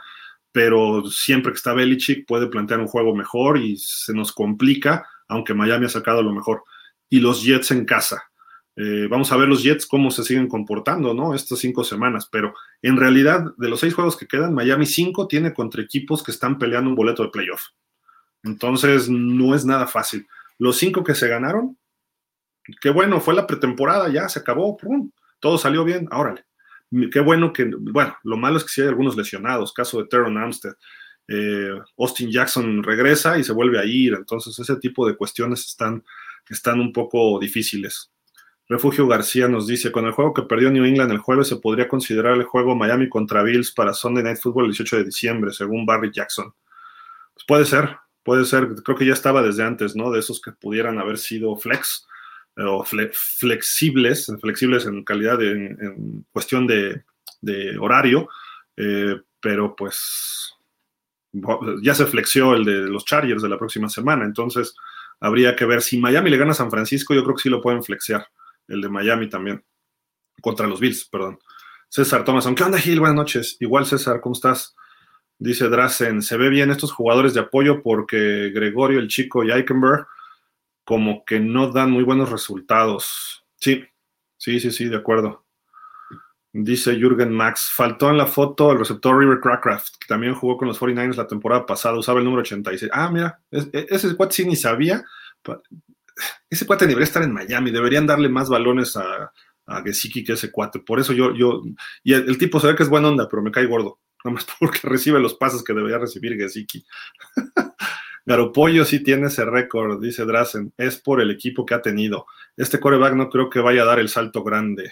pero siempre que está Belichick puede plantear un juego mejor y se nos complica, aunque Miami ha sacado lo mejor. Y los Jets en casa eh, vamos a ver los Jets cómo se siguen comportando, ¿no? Estas cinco semanas, pero en realidad, de los seis juegos que quedan, Miami 5 tiene contra equipos que están peleando un boleto de playoff. Entonces, no es nada fácil. Los cinco que se ganaron, qué bueno, fue la pretemporada, ya se acabó, todo salió bien, órale. Qué bueno que, bueno, lo malo es que sí hay algunos lesionados, caso de Teron Amstead. Eh, Austin Jackson regresa y se vuelve a ir, entonces ese tipo de cuestiones están, están un poco difíciles. Refugio García nos dice, con el juego que perdió New England el jueves se podría considerar el juego Miami contra Bills para Sunday Night Football el 18 de diciembre, según Barry Jackson. Pues puede ser, puede ser, creo que ya estaba desde antes, ¿no? De esos que pudieran haber sido flex o flexibles, flexibles en calidad, de, en, cuestión de, horario, eh, pero pues ya se flexió el de los Chargers de la próxima semana, entonces habría que ver si Miami le gana a San Francisco, yo creo que sí lo pueden flexear el de Miami también, contra los Bills, perdón. César Thomas, ¿qué onda Gil? Buenas noches. Igual César, ¿cómo estás? Dice Drasen, se ve bien estos jugadores de apoyo porque Gregorio, el chico y Eichenberg como que no dan muy buenos resultados. Sí, sí, sí, sí, de acuerdo. Dice Jürgen Max, faltó en la foto el receptor River Crackcraft, que también jugó con los 49ers la temporada pasada, usaba el número 86. Ah, mira, e, ese cuate sí ni sabía ese cuate debería estar en Miami, deberían darle más balones a, a Gesicki que ese cuate. Por eso yo, yo, y el, tipo se ve que es buena onda, pero me cae gordo, nada más porque recibe los pases que debería recibir Gesicki. Garopollo sí tiene ese récord, dice Drasen, es por el equipo que ha tenido. Este coreback no creo que vaya a dar el salto grande.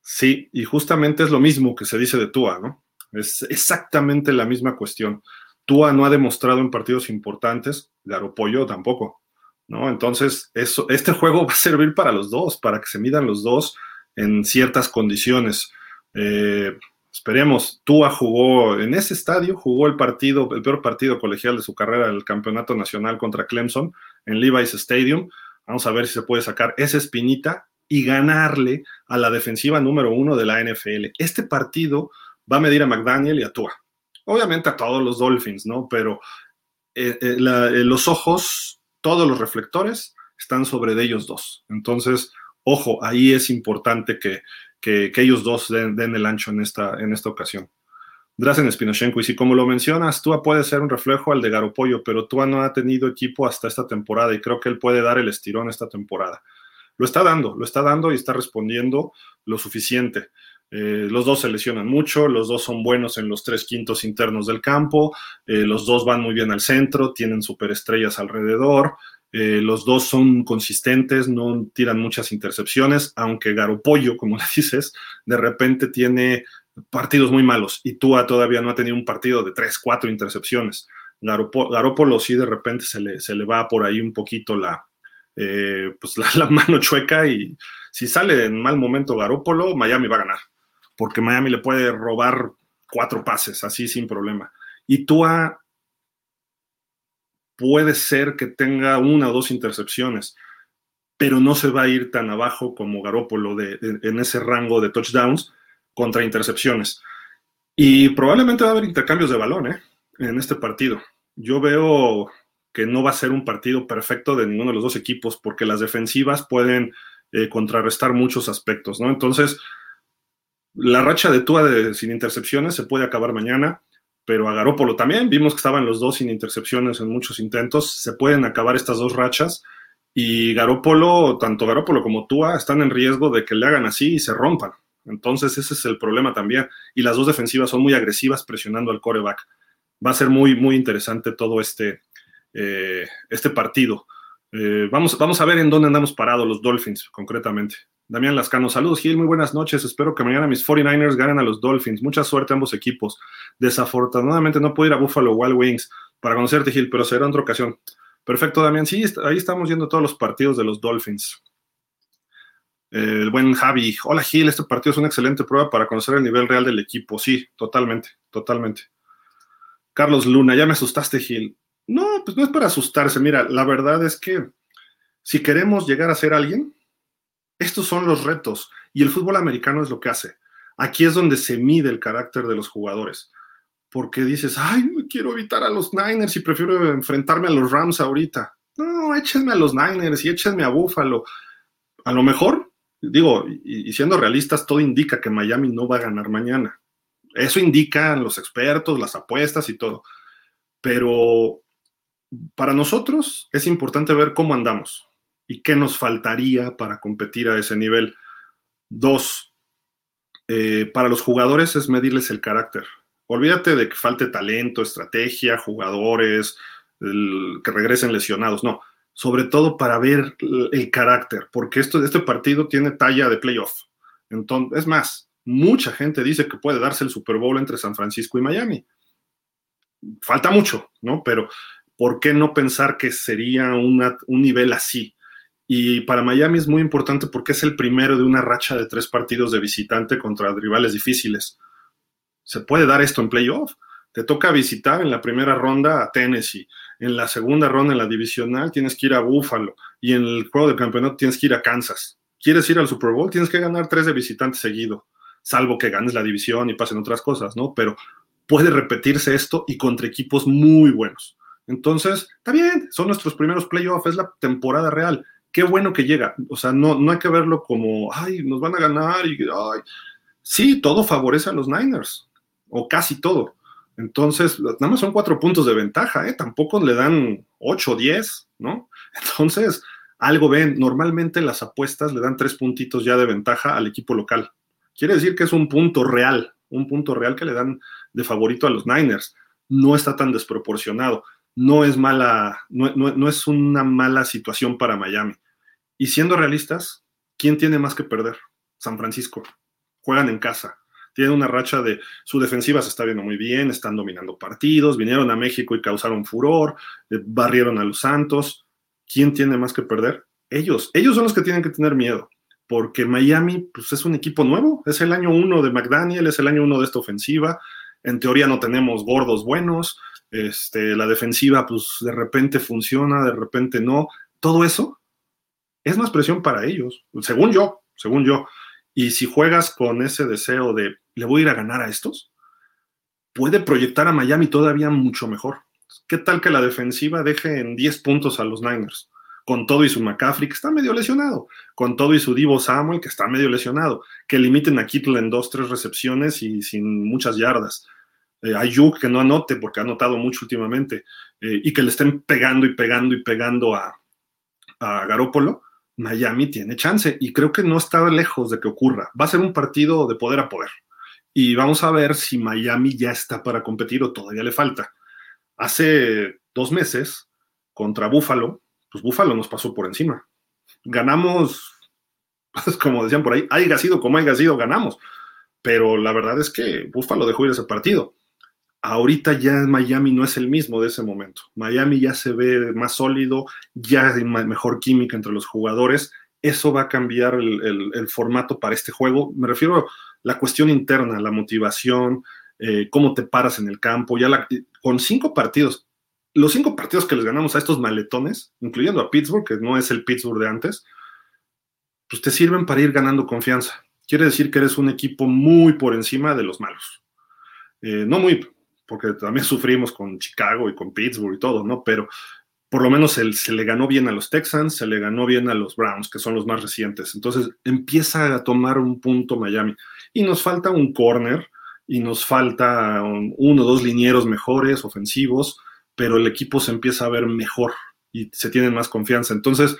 Sí, y justamente es lo mismo que se dice de Tua, ¿no? Es exactamente la misma cuestión. Tua no ha demostrado en partidos importantes, Garopollo tampoco. ¿No? Entonces, eso, este juego va a servir para los dos, para que se midan los dos en ciertas condiciones. Eh, esperemos, Tua jugó en ese estadio, jugó el partido, el peor partido colegial de su carrera, el campeonato nacional contra Clemson en Levi's Stadium. Vamos a ver si se puede sacar esa espinita y ganarle a la defensiva número uno de la NFL. Este partido va a medir a McDaniel y a Tua. Obviamente a todos los Dolphins, ¿no? Pero eh, eh, los ojos todos los reflectores están sobre ellos dos. Entonces, ojo, ahí es importante que, ellos dos den, el ancho en esta, en esta ocasión. Drazen Espinochenko, y si como lo mencionas, Tua puede ser un reflejo al de Garopollo, pero Tua no ha tenido equipo hasta esta temporada y creo que él puede dar el estirón esta temporada. Lo está dando, lo está dando y está respondiendo lo suficiente. Eh, los dos se lesionan mucho, los dos son buenos en los tres quintos internos del campo, eh, los dos van muy bien al centro, tienen superestrellas alrededor, eh, los dos son consistentes, no tiran muchas intercepciones, aunque Garopollo, como le dices, de repente tiene partidos muy malos y Tua todavía no ha tenido un partido de tres, cuatro intercepciones. Garopolo sí de repente se le, se le va por ahí un poquito la, pues la, mano chueca y si sale en mal momento Garópolo, Miami va a ganar porque Miami le puede robar cuatro pases, así sin problema. Y Tua puede ser que tenga una o dos intercepciones, pero no se va a ir tan abajo como Garópolo en ese rango de touchdowns contra intercepciones. Y probablemente va a haber intercambios de balón ¿eh? en este partido. Yo veo que no va a ser un partido perfecto de ninguno de los dos equipos porque las defensivas pueden eh, contrarrestar muchos aspectos, ¿no? Entonces, la racha de Tua de, sin intercepciones se puede acabar mañana, pero a Garópolo también. Vimos que estaban los dos sin intercepciones en muchos intentos. Se pueden acabar estas dos rachas y Garópolo, tanto Garópolo como Tua, están en riesgo de que le hagan así y se rompan. Entonces ese es el problema también. Y las dos defensivas son muy agresivas presionando al coreback. Va a ser muy, muy interesante todo este, eh, este partido. Eh, vamos, vamos a ver en dónde andamos parados los Dolphins, concretamente. Damián Lascano, saludos Gil, muy buenas noches. Espero que mañana mis 49ers ganen a los Dolphins. Mucha suerte a ambos equipos. Desafortunadamente no puedo ir a Buffalo Wild Wings para conocerte Gil, pero será otra ocasión. Perfecto, Damián. Sí, ahí estamos viendo todos los partidos de los Dolphins. El buen Javi, hola Gil, este partido es una excelente prueba para conocer el nivel real del equipo. Sí, totalmente, totalmente. Carlos Luna, ya me asustaste Gil. No, pues no es para asustarse. Mira, la verdad es que si queremos llegar a ser alguien, estos son los retos y el fútbol americano es lo que hace. Aquí es donde se mide el carácter de los jugadores. Porque dices, ay, quiero evitar a los Niners y prefiero enfrentarme a los Rams ahorita. No, échenme a los Niners y échenme a Buffalo. A lo mejor, digo, y, siendo realistas, todo indica que Miami no va a ganar mañana. Eso indican los expertos, las apuestas y todo. Pero para nosotros es importante ver cómo andamos y qué nos faltaría para competir a ese nivel. Dos, eh, para los jugadores es medirles el carácter. Olvídate de que falte talento, estrategia, jugadores, que regresen lesionados, no. Sobre todo para ver el carácter, porque esto, este partido tiene talla de playoff. Entonces, es más, mucha gente dice que puede darse el Super Bowl entre San Francisco y Miami. Falta mucho, ¿no? Pero ¿por qué no pensar que sería un nivel así? Y para Miami es muy importante porque es el primero de una racha de tres partidos de visitante contra rivales difíciles. Se puede dar esto en playoff. Te toca visitar en la primera ronda a Tennessee, en la segunda ronda en la divisional tienes que ir a Buffalo y en el juego de campeonato tienes que ir a Kansas. ¿Quieres ir al Super Bowl? Tienes que ganar tres de visitante seguido, salvo que ganes la división y pasen otras cosas, ¿no? Pero puede repetirse esto y contra equipos muy buenos. Entonces, está bien, son nuestros primeros playoffs, es la temporada real qué bueno que llega. O sea, no, no hay que verlo como, ay, nos van a ganar y, ay. Sí, todo favorece a los Niners, o casi todo. Entonces, nada más son cuatro puntos de ventaja, ¿eh? Tampoco le dan ocho o diez, ¿no? Entonces, algo ven. Normalmente las apuestas le dan tres puntitos ya de ventaja al equipo local. Quiere decir que es un punto real, un punto real que le dan de favorito a los Niners. No está tan desproporcionado no es mala, no, es una mala situación para Miami. Y siendo realistas, ¿quién tiene más que perder? San Francisco. Juegan en casa. Tienen una racha de su defensiva se está viendo muy bien, están dominando partidos, vinieron a México y causaron furor, eh, barrieron a los Santos. ¿Quién tiene más que perder? Ellos. Ellos son los que tienen que tener miedo, porque Miami pues, es un equipo nuevo, es el año uno de McDaniel, es el año uno de esta ofensiva. En teoría no tenemos gordos buenos, este, la defensiva, pues de repente funciona, de repente no. Todo eso es más presión para ellos, según yo, según yo. Y si juegas con ese deseo de, le voy a ir a ganar a estos, puede proyectar a Miami todavía mucho mejor. ¿Qué tal que la defensiva deje en 10 puntos a los Niners? Con todo y su McCaffrey, que está medio lesionado. Con todo y su Divo Samuel, que está medio lesionado. Que limiten a Kittle en dos, tres recepciones y sin muchas yardas eh, Ayuk que no anote porque ha anotado mucho últimamente eh, y que le estén pegando y pegando y pegando a, a Garópolo, Miami tiene chance y creo que no está lejos de que ocurra. Va a ser un partido de poder a poder y vamos a ver si Miami ya está para competir o todavía le falta. Hace dos meses contra Búfalo, pues Búfalo nos pasó por encima. Ganamos, como decían por ahí, haya sido como haya sido, ganamos. Pero la verdad es que Búfalo dejó ir ese partido ahorita ya Miami no es el mismo de ese momento. Miami ya se ve más sólido, ya hay mejor química entre los jugadores. Eso va a cambiar el, formato para este juego. Me refiero a la cuestión interna, la motivación, eh, cómo te paras en el campo. Ya con cinco partidos, los cinco partidos que les ganamos a estos maletones, incluyendo a Pittsburgh, que no es el Pittsburgh de antes, pues te sirven para ir ganando confianza. Quiere decir que eres un equipo muy por encima de los malos. Eh, no muy, porque también sufrimos con Chicago y con Pittsburgh y todo, ¿no? Pero por lo menos se, le ganó bien a los Texans, se le ganó bien a los Browns, que son los más recientes. Entonces empieza a tomar un punto Miami. Y nos falta un corner y nos falta uno o dos linieros mejores, ofensivos, pero el equipo se empieza a ver mejor y se tiene más confianza. Entonces,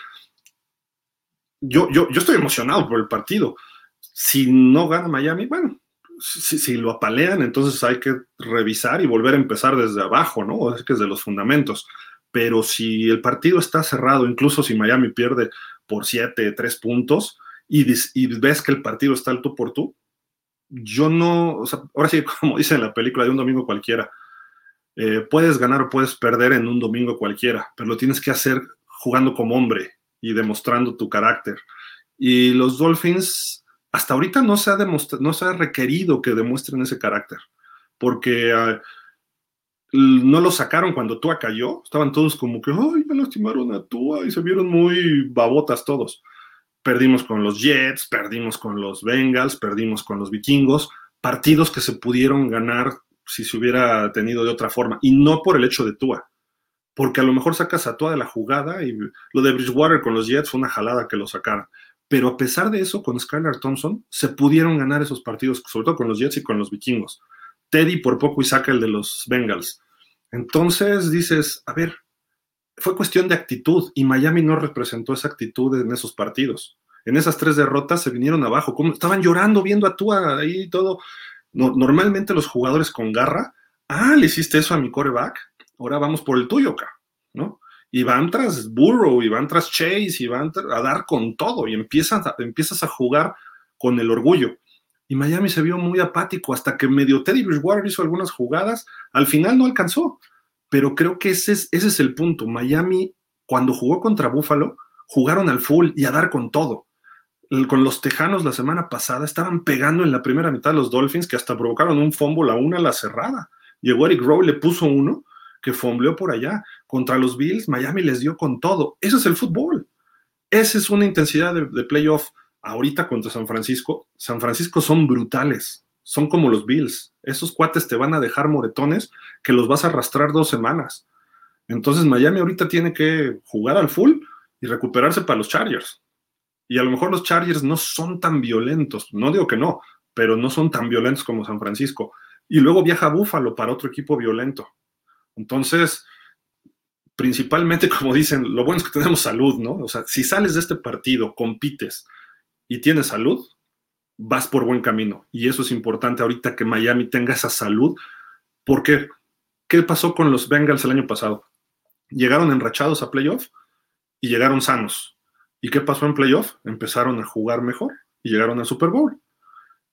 yo, yo, yo estoy emocionado por el partido. Si no gana Miami, bueno, si, lo apalean, entonces hay que revisar y volver a empezar desde abajo, ¿no? Es que es de los fundamentos. Pero si el partido está cerrado, incluso si Miami pierde por siete, tres puntos, y, ves que el partido está al tú por tú, yo no, ahora sí, como dice en la película de un domingo cualquiera, eh, puedes ganar o puedes perder en un domingo cualquiera, pero lo tienes que hacer jugando como hombre y demostrando tu carácter. Y los Dolphins, hasta ahorita no se ha, no se ha requerido que demuestren ese carácter, porque ah, no lo sacaron cuando Tua cayó, estaban todos como que, ay, me lastimaron a Tua y se vieron muy babotas todos. Perdimos con los Jets, perdimos con los Bengals, perdimos con los Vikingos, partidos que se pudieron ganar si se hubiera tenido de otra forma, y no por el hecho de Tua, porque a lo mejor sacas a Tua de la jugada y lo de Bridgewater con los Jets fue una jalada que lo sacaran. Pero a pesar de eso, con Skylar Thompson se pudieron ganar esos partidos, sobre todo con los Jets y con los Vikingos. Teddy por poco y saca el de los Bengals. Entonces dices, a ver, fue cuestión de actitud y Miami no representó esa actitud en esos partidos. En esas tres derrotas se vinieron abajo, estaban llorando viendo a Tua ahí y todo. normalmente los jugadores con garra, ah, le hiciste eso a mi coreback, ahora vamos por el tuyo, ¿no? Y van tras Burrow, y van tras Chase, y van a dar con todo, y empiezas a, empiezas a jugar con el orgullo. Y Miami se vio muy apático hasta que medio Teddy Bridgewater hizo algunas jugadas, al final no alcanzó, pero creo que ese es, ese es el punto. Miami, cuando jugó contra Buffalo, jugaron al full y a dar con todo. Con los Tejanos la semana pasada estaban pegando en la primera mitad los Dolphins que hasta provocaron un fumble a una a la cerrada. Llegó Eric Rowe, le puso uno que fumbleó por allá. Contra los Bills, Miami les dio con todo. Eso es el fútbol. Esa es una intensidad de, de playoff. Ahorita contra San Francisco, San Francisco son brutales son como los Bills. Esos cuates te van a dejar moretones que los vas a arrastrar dos semanas. Entonces Miami ahorita tiene que jugar al full y recuperarse para los Chargers. Y a lo mejor los Chargers no son tan violentos, no digo que no, pero no son tan violentos como San Francisco. Y luego viaja a Búfalo para otro equipo violento. Entonces, principalmente, como dicen, lo bueno es que tenemos salud, ¿no? O sea, si sales de este partido, compites y tienes salud, vas por buen camino. Y eso es importante ahorita que Miami tenga esa salud. porque ¿Qué pasó con los Bengals el año pasado? Llegaron enrachados a playoff y llegaron sanos. ¿Y qué pasó en playoff? Empezaron a jugar mejor y llegaron al Super Bowl.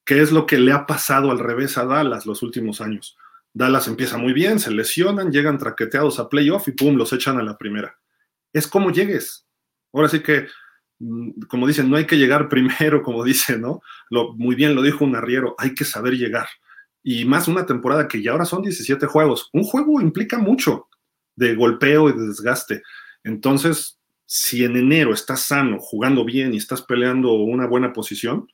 ¿Qué es lo que le ha pasado al revés a Dallas los últimos años? Dallas empieza muy bien, se lesionan, llegan traqueteados a playoff y pum, los echan a la primera. Es como llegues. Ahora sí que Mm, como dicen, no hay que llegar primero, como dice, ¿no? Lo, muy bien lo dijo un arriero, hay que saber llegar. Y más una temporada que ya ahora son 17 juegos. Un juego implica mucho de golpeo y de desgaste. Entonces, si en enero estás sano, jugando bien y estás peleando una buena posición,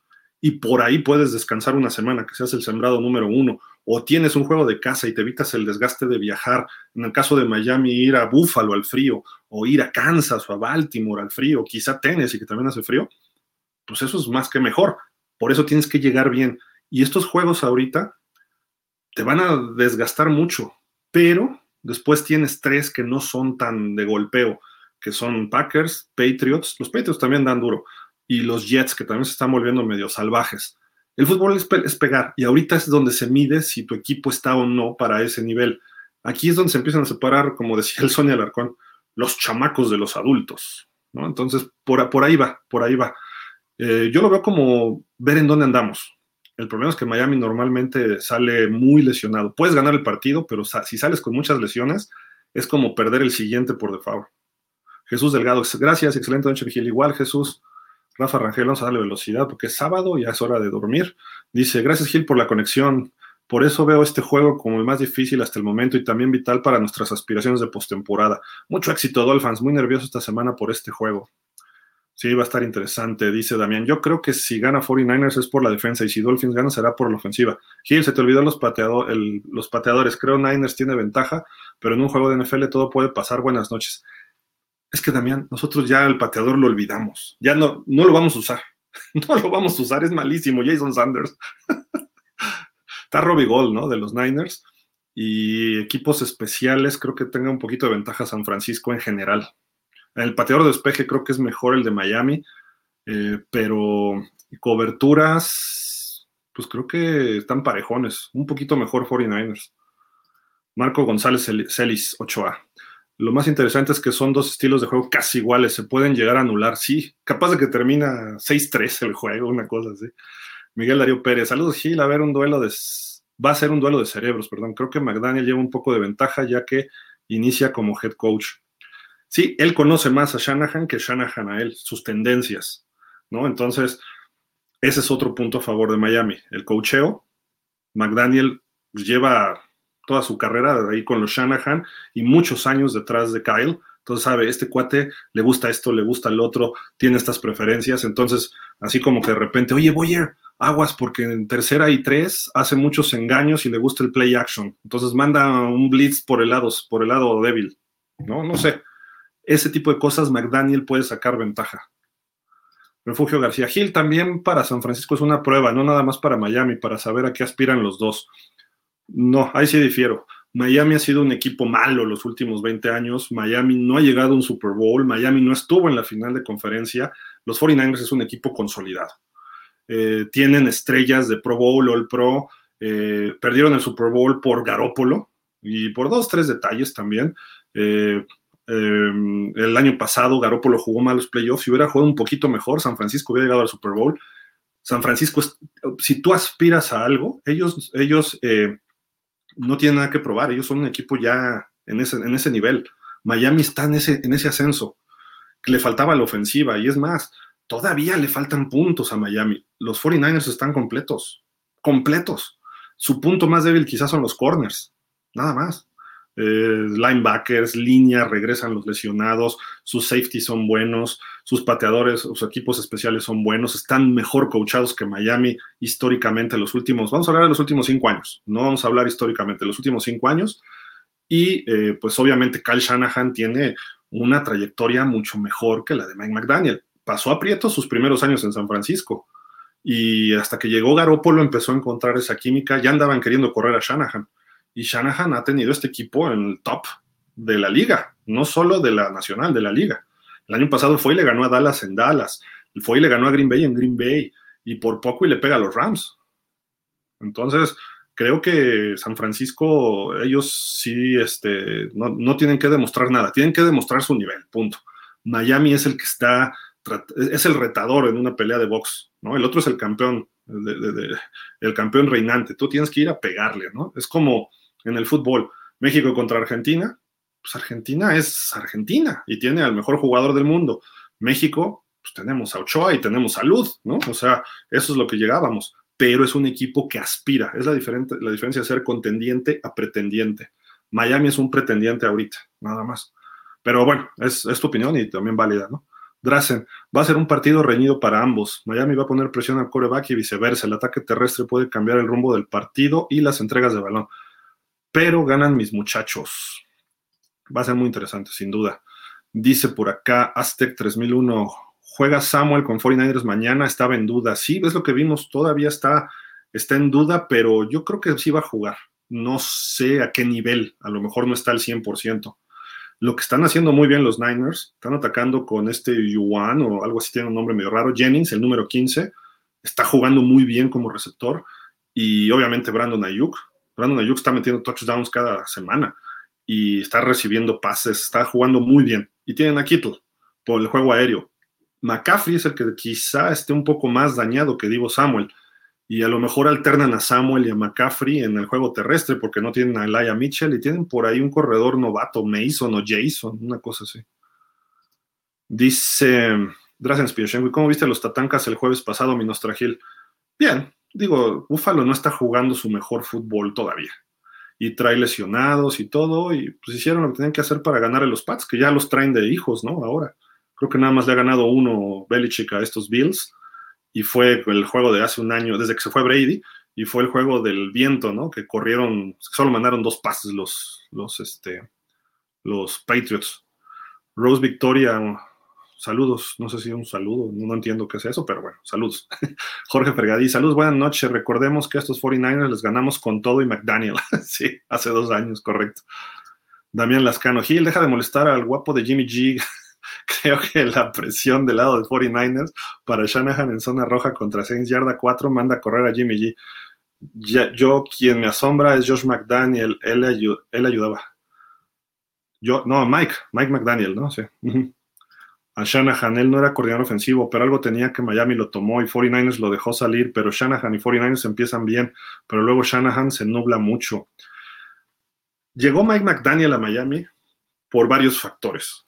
y por ahí puedes descansar una semana, que seas el sembrado número uno, o tienes un juego de casa y te evitas el desgaste de viajar, en el caso de Miami, ir a Buffalo al frío, o ir a Kansas o a Baltimore al frío, quizá Tennessee que también hace frío, pues eso es más que mejor. Por eso tienes que llegar bien. Y estos juegos ahorita te van a desgastar mucho, pero después tienes tres que no son tan de golpeo, que son Packers, Patriots, los Patriots también dan duro, y los Jets, que también se están volviendo medio salvajes. El fútbol es, pegar y ahorita es donde se mide si tu equipo está o no para ese nivel. Aquí es donde se empiezan a separar, como decía el Sonia Alarcón, los chamacos de los adultos. ¿no? Entonces, por, por ahí va, por ahí va. Eh, yo lo veo como ver en dónde andamos. El problema es que Miami normalmente sale muy lesionado. Puedes ganar el partido, pero si sales con muchas lesiones, es como perder el siguiente por default. Jesús Delgado, gracias, excelente noche, Vigil. Igual, Jesús. Rafa Rangel, vamos a darle velocidad porque es sábado, ya es hora de dormir. Dice, gracias Gil por la conexión. Por eso veo este juego como el más difícil hasta el momento y también vital para nuestras aspiraciones de postemporada. Mucho éxito, Dolphins. Muy nervioso esta semana por este juego. Sí, va a estar interesante, dice Damián. Yo creo que si gana 49ers es por la defensa y si Dolphins gana será por la ofensiva. Gil, se te olvidó los, los pateadores. Creo Niners tiene ventaja, pero en un juego de NFL todo puede pasar. Buenas noches es que Damián, nosotros ya el pateador lo olvidamos, ya no, no lo vamos a usar, no lo vamos a usar, es malísimo, Jason Sanders. Está Robbie Gold, ¿no? De los Niners. Y equipos especiales, creo que tenga un poquito de ventaja San Francisco en general. El pateador de despeje creo que es mejor el de Miami, eh, pero coberturas, pues creo que están parejones, un poquito mejor 49ers. Marco González Celis, 8A. Lo más interesante es que son dos estilos de juego casi iguales, se pueden llegar a anular, sí, capaz de que termina 6-3 el juego, una cosa así. Miguel Darío Pérez, saludos Gil, a ver un duelo de... Va a ser un duelo de cerebros, perdón. Creo que McDaniel lleva un poco de ventaja ya que inicia como head coach. Sí, él conoce más a Shanahan que Shanahan a él, sus tendencias, ¿no? Entonces, ese es otro punto a favor de Miami. El coacheo, McDaniel lleva toda su carrera ahí con los Shanahan y muchos años detrás de Kyle. Entonces sabe, este cuate le gusta esto, le gusta el otro, tiene estas preferencias. Entonces, así como que de repente, oye, Boyer, aguas, porque en tercera y tres hace muchos engaños y le gusta el play action. Entonces manda un blitz por el lado, por el lado débil. No, no sé. Ese tipo de cosas McDaniel puede sacar ventaja. Refugio García Gil también para San Francisco es una prueba, no nada más para Miami, para saber a qué aspiran los dos. No, ahí sí difiero. Miami ha sido un equipo malo los últimos 20 años. Miami no ha llegado a un Super Bowl. Miami no estuvo en la final de conferencia. Los 49ers es un equipo consolidado. Eh, tienen estrellas de Pro Bowl, All Pro. Eh, perdieron el Super Bowl por Garópolo y por dos, tres detalles también. Eh, el año pasado Garópolo jugó mal los playoffs. Si hubiera jugado un poquito mejor, San Francisco hubiera llegado al Super Bowl. San Francisco, si tú aspiras a algo, ellos, ellos no tienen nada que probar, ellos son un equipo ya en ese, en ese nivel. Miami está en ese, en ese ascenso, que le faltaba la ofensiva, y es más, todavía le faltan puntos a Miami. Los 49ers están completos, completos. Su punto más débil quizás son los corners, nada más. Eh, linebackers, línea, regresan los lesionados, sus safeties son buenos, sus pateadores, sus equipos especiales son buenos, están mejor coachados que Miami históricamente los últimos, vamos a hablar de los últimos cinco años, no vamos a hablar históricamente, los últimos cinco años, y eh, pues obviamente Kyle Shanahan tiene una trayectoria mucho mejor que la de Mike McDaniel. Pasó a Prieto sus primeros años en San Francisco, y hasta que llegó Garoppolo empezó a encontrar esa química, ya andaban queriendo correr a Shanahan y Shanahan ha tenido este equipo en el top de la liga, no solo de la nacional, de la liga. El año pasado fue y le ganó a Dallas en Dallas, fue y le ganó a Green Bay en Green Bay, y por poco y le pega a los Rams. Entonces, creo que San Francisco, ellos sí este, no, no, tienen que demostrar nada, tienen que demostrar su nivel, punto. Miami es el que está, es el retador en una pelea de box, ¿no? El otro es el campeón, el campeón reinante, tú tienes que ir a pegarle, ¿no? Es como en el fútbol, México contra Argentina, pues Argentina es Argentina y tiene al mejor jugador del mundo. México, pues tenemos a Ochoa y tenemos a Luz, ¿no? O sea, eso es lo que llegábamos, pero es un equipo que aspira, es la, diferente, la diferencia de ser contendiente a pretendiente. Miami es un pretendiente ahorita, nada más. Pero bueno, es, es tu opinión y también válida, ¿no? Drazen, va a ser un partido reñido para ambos. Miami va a poner presión al coreback y viceversa. El ataque terrestre puede cambiar el rumbo del partido y las entregas de balón pero ganan mis muchachos. Va a ser muy interesante, sin duda. Dice por acá Aztec 3001, juega Samuel con 49ers mañana, estaba en duda. Sí, ves lo que vimos, todavía está, está en duda, pero yo creo que sí va a jugar. No sé a qué nivel, a lo mejor no está al 100%. Lo que están haciendo muy bien los Niners, están atacando con este Yuan o algo así, tiene un nombre medio raro, Jennings, el número 15, está jugando muy bien como receptor y obviamente Brandon Ayuk, Brandon Ayuk está metiendo touchdowns cada semana y está recibiendo pases, está jugando muy bien. Y tienen a Kittle por el juego aéreo. McCaffrey es el que quizá esté un poco más dañado que Divo Samuel. Y a lo mejor alternan a Samuel y a McCaffrey en el juego terrestre porque no tienen a Elijah Mitchell y tienen por ahí un corredor novato, Mason o Jason, una cosa así. Dice Drazen Spioshenko, ¿cómo viste los Tatancas el jueves pasado, Minostragil? Bien, digo, Búfalo no está jugando su mejor fútbol todavía. Y trae lesionados y todo, y pues hicieron lo que tenían que hacer para ganar a los Pats, que ya los traen de hijos, ¿no? Ahora. Creo que nada más le ha ganado uno Belichick a estos Bills, y fue el juego de hace un año, desde que se fue Brady, y fue el juego del viento, ¿no? Que corrieron, solo mandaron dos pases los, los, este, los Patriots. Rose Victoria Saludos, no sé si un saludo, no entiendo qué es eso, pero bueno, saludos. Jorge Fergadí, saludos, buenas noches. Recordemos que a estos 49ers les ganamos con todo y McDaniel. sí, hace dos años, correcto. Damián Lascano, Gil, deja de molestar al guapo de Jimmy G. Creo que la presión del lado de 49ers para Shanahan en zona roja contra Saints Yarda 4 manda a correr a Jimmy G. Ya, yo, quien me asombra es Josh McDaniel, él, él ayudaba. Yo, no, Mike, Mike McDaniel, ¿no? Sí. A Shanahan, él no era coordinador ofensivo, pero algo tenía que Miami lo tomó y 49ers lo dejó salir, pero Shanahan y 49ers empiezan bien, pero luego Shanahan se nubla mucho. Llegó Mike McDaniel a Miami por varios factores.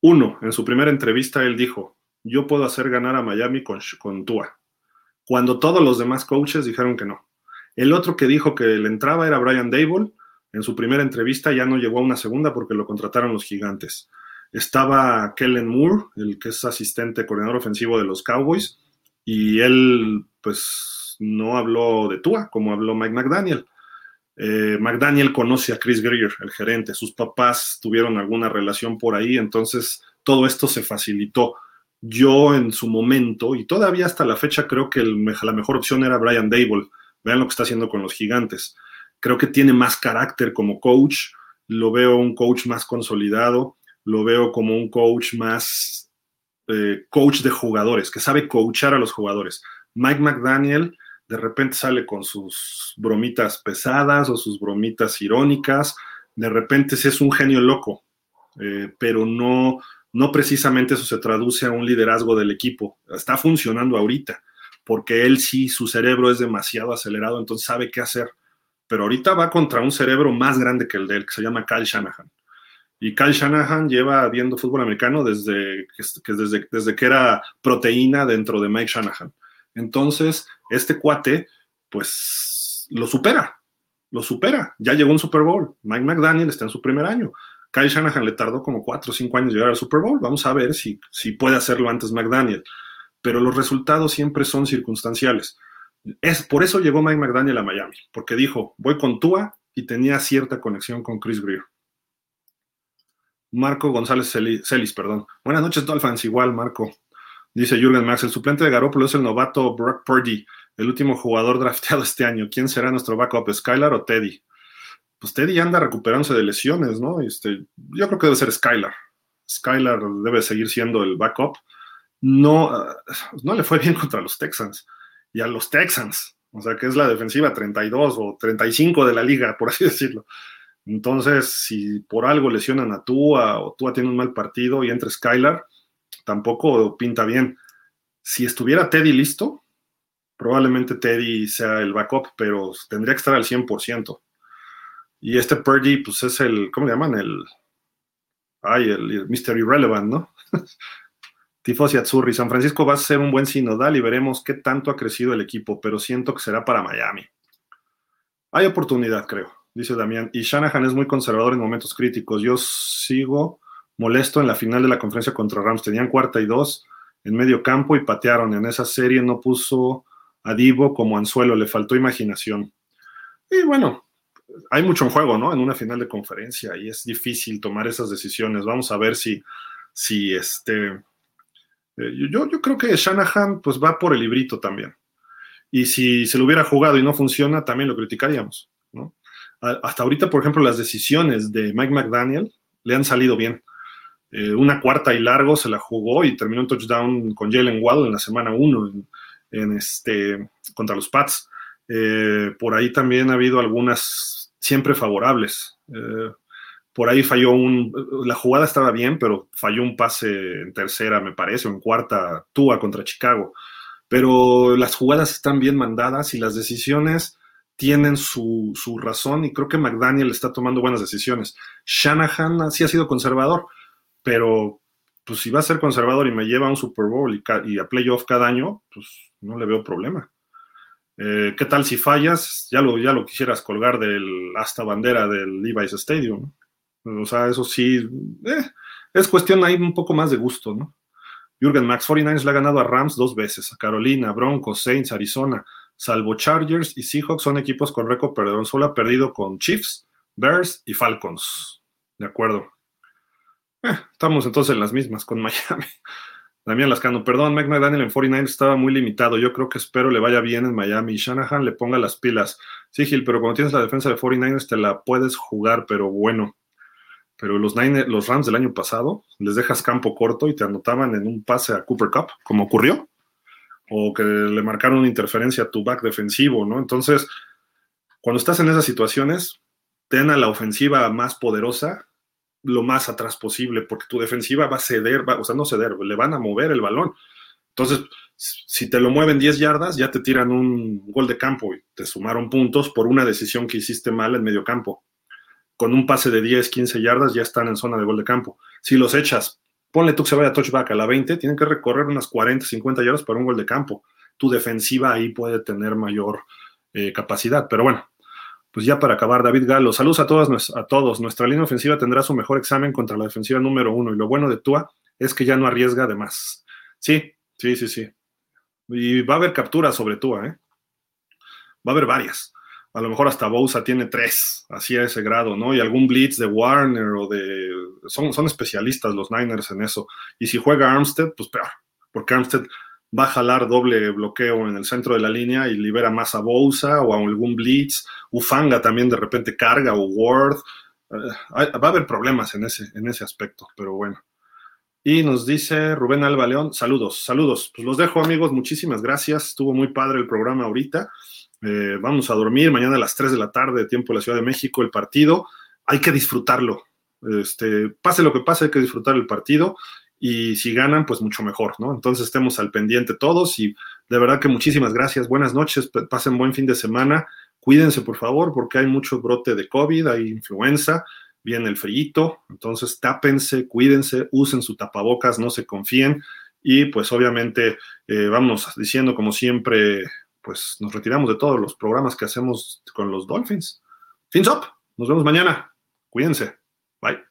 Uno, en su primera entrevista él dijo, yo puedo hacer ganar a Miami con, con Tua, cuando todos los demás coaches dijeron que no. El otro que dijo que le entraba era Brian Dable, en su primera entrevista ya no llegó a una segunda porque lo contrataron los gigantes. Estaba Kellen Moore, el que es asistente coordinador ofensivo de los Cowboys, y él pues no habló de Tua como habló Mike McDaniel. Eh, McDaniel conoce a Chris Greer, el gerente, sus papás tuvieron alguna relación por ahí, entonces todo esto se facilitó. Yo en su momento, y todavía hasta la fecha creo que la mejor opción era Brian Dable. Vean lo que está haciendo con los gigantes. Creo que tiene más carácter como coach, lo veo un coach más consolidado, lo veo como un coach más eh, coach de jugadores, que sabe coachar a los jugadores. Mike McDaniel de repente sale con sus bromitas pesadas o sus bromitas irónicas, de repente es un genio loco, eh, pero no, no precisamente eso se traduce a un liderazgo del equipo. Está funcionando ahorita, porque él sí, su cerebro es demasiado acelerado, entonces sabe qué hacer. Pero ahorita va contra un cerebro más grande que el de él, que se llama Kyle Shanahan. Y Kyle Shanahan lleva viendo fútbol americano desde que, desde, que era proteína dentro de Mike Shanahan. Entonces, este cuate, pues, lo supera, lo supera. Ya llegó un Super Bowl. Mike McDaniel está en su primer año. Kyle Shanahan le tardó como cuatro o cinco años llegar al Super Bowl. Vamos a ver si, si puede hacerlo antes McDaniel. Pero los resultados siempre son circunstanciales. Es, por eso llegó Mike McDaniel a Miami, porque dijo, voy con Tua y tenía cierta conexión con Chris Greer. Marco González Celis, perdón. Buenas noches, Dolphins. Igual, Marco. Dice Jürgen Max, el suplente de Garoppolo es el novato Brock Purdy, el último jugador drafteado este año. ¿Quién será nuestro backup, Skylar o Teddy? Pues Teddy anda recuperándose de lesiones, ¿no? Este, yo creo que debe ser Skylar. Skylar debe seguir siendo el backup. No, ah, no le fue bien contra los Texans. Y a los Texans, o sea que es la defensiva 32 o 35 de la liga, por así decirlo. Entonces, si por algo lesionan a Tua o Tua tiene un mal partido y entra Skylar, tampoco pinta bien. Si estuviera Teddy listo, probablemente Teddy sea el backup, pero tendría que estar al 100%. Y este Purdy, pues es el, ¿cómo le llaman? El, ay, el, Mr. Irrelevant, ¿no? Tifosi Azzurri, San Francisco va a ser un buen sinodal y veremos qué tanto ha crecido el equipo, pero siento que será para Miami. Hay oportunidad, creo dice Damián. Y Shanahan es muy conservador en momentos críticos. Yo sigo molesto en la final de la conferencia contra Rams. Tenían cuarta y dos en medio campo y patearon. En esa serie no puso a Divo como anzuelo, le faltó imaginación. Y bueno, hay mucho en juego, ¿no? En una final de conferencia y es difícil tomar esas decisiones. Vamos a ver si, si este... Eh, yo, yo creo que Shanahan pues va por el librito también. Y si se lo hubiera jugado y no funciona, también lo criticaríamos. Hasta ahorita, por ejemplo, las decisiones de Mike McDaniel le han salido bien. Eh, una cuarta y largo se la jugó y terminó un touchdown con Jalen Waddle en la semana 1 en, este, contra los Pats. Eh, por ahí también ha habido algunas siempre favorables. Eh, por ahí falló un. La jugada estaba bien, pero falló un pase en tercera, me parece, o en cuarta, Tua contra Chicago. Pero las jugadas están bien mandadas y las decisiones tienen su, razón y creo que McDaniel está tomando buenas decisiones. Shanahan sí ha sido conservador, pero pues si va a ser conservador y me lleva a un Super Bowl y, a playoff cada año, pues no le veo problema. Eh, ¿Qué tal si fallas? Ya lo, ya lo quisieras colgar del hasta bandera del Levi's Stadium. O sea, eso sí, eh, es cuestión ahí un poco más de gusto, ¿no? Jürgen Max 49ers le ha ganado a Rams dos veces, a Carolina, Broncos, Saints, Arizona salvo Chargers y Seahawks, son equipos con récord perdón, Solo ha perdido con Chiefs, Bears y Falcons. De acuerdo. Eh, estamos entonces en las mismas con Miami. Damián Lascano, perdón, Mike McDaniel en 49 estaba muy limitado. Yo creo que espero le vaya bien en Miami. Y Shanahan le ponga las pilas. Sí, Gil, pero cuando tienes la defensa de 49ers te la puedes jugar, pero bueno. Pero los, los Rams del año pasado les dejas campo corto y te anotaban en un pase a Cooper Cup, como ocurrió o que le marcaron una interferencia a tu back defensivo, ¿no? Entonces, cuando estás en esas situaciones, ten a la ofensiva más poderosa lo más atrás posible, porque tu defensiva va a ceder, va, o sea, no ceder, le van a mover el balón. Entonces, si te lo mueven 10 yardas, ya te tiran un gol de campo y te sumaron puntos por una decisión que hiciste mal en medio campo. Con un pase de 10, 15 yardas ya están en zona de gol de campo. Si los echas, ponle tú que se vaya a touchback a la 20, tienen que recorrer unas 40, 50 yardas para un gol de campo. Tu defensiva ahí puede tener mayor eh, capacidad. Pero bueno, pues ya para acabar, David Galo, saludos a todos, a todos. Nuestra línea ofensiva tendrá su mejor examen contra la defensiva número uno. Y lo bueno de Tua es que ya no arriesga de más. Sí, sí, sí, sí. Y va a haber capturas sobre Tua, ¿eh? Va a haber varias. A lo mejor hasta Bousa tiene tres, así a ese grado, ¿no? Y algún blitz de Warner o de... Son, son especialistas los Niners en eso. Y si juega Armstead, pues peor, porque Armstead va a jalar doble bloqueo en el centro de la línea y libera más a Bousa o a algún blitz. Ufanga también de repente carga o Ward. Eh, va a haber problemas en ese, en ese aspecto, pero bueno. Y nos dice Rubén Alba León, saludos, saludos. Pues los dejo amigos, muchísimas gracias. Estuvo muy padre el programa ahorita. Eh, vamos a dormir mañana a las 3 de la tarde, tiempo de la Ciudad de México, el partido. Hay que disfrutarlo. Este, pase lo que pase, hay que disfrutar el partido y si ganan, pues mucho mejor, ¿no? Entonces estemos al pendiente todos y de verdad que muchísimas gracias, buenas noches, pasen buen fin de semana, cuídense por favor porque hay mucho brote de COVID, hay influenza, viene el frío, entonces tápense, cuídense, usen su tapabocas, no se confíen y pues obviamente eh, vamos diciendo como siempre, pues nos retiramos de todos los programas que hacemos con los Dolphins. Fins up, nos vemos mañana, cuídense, bye.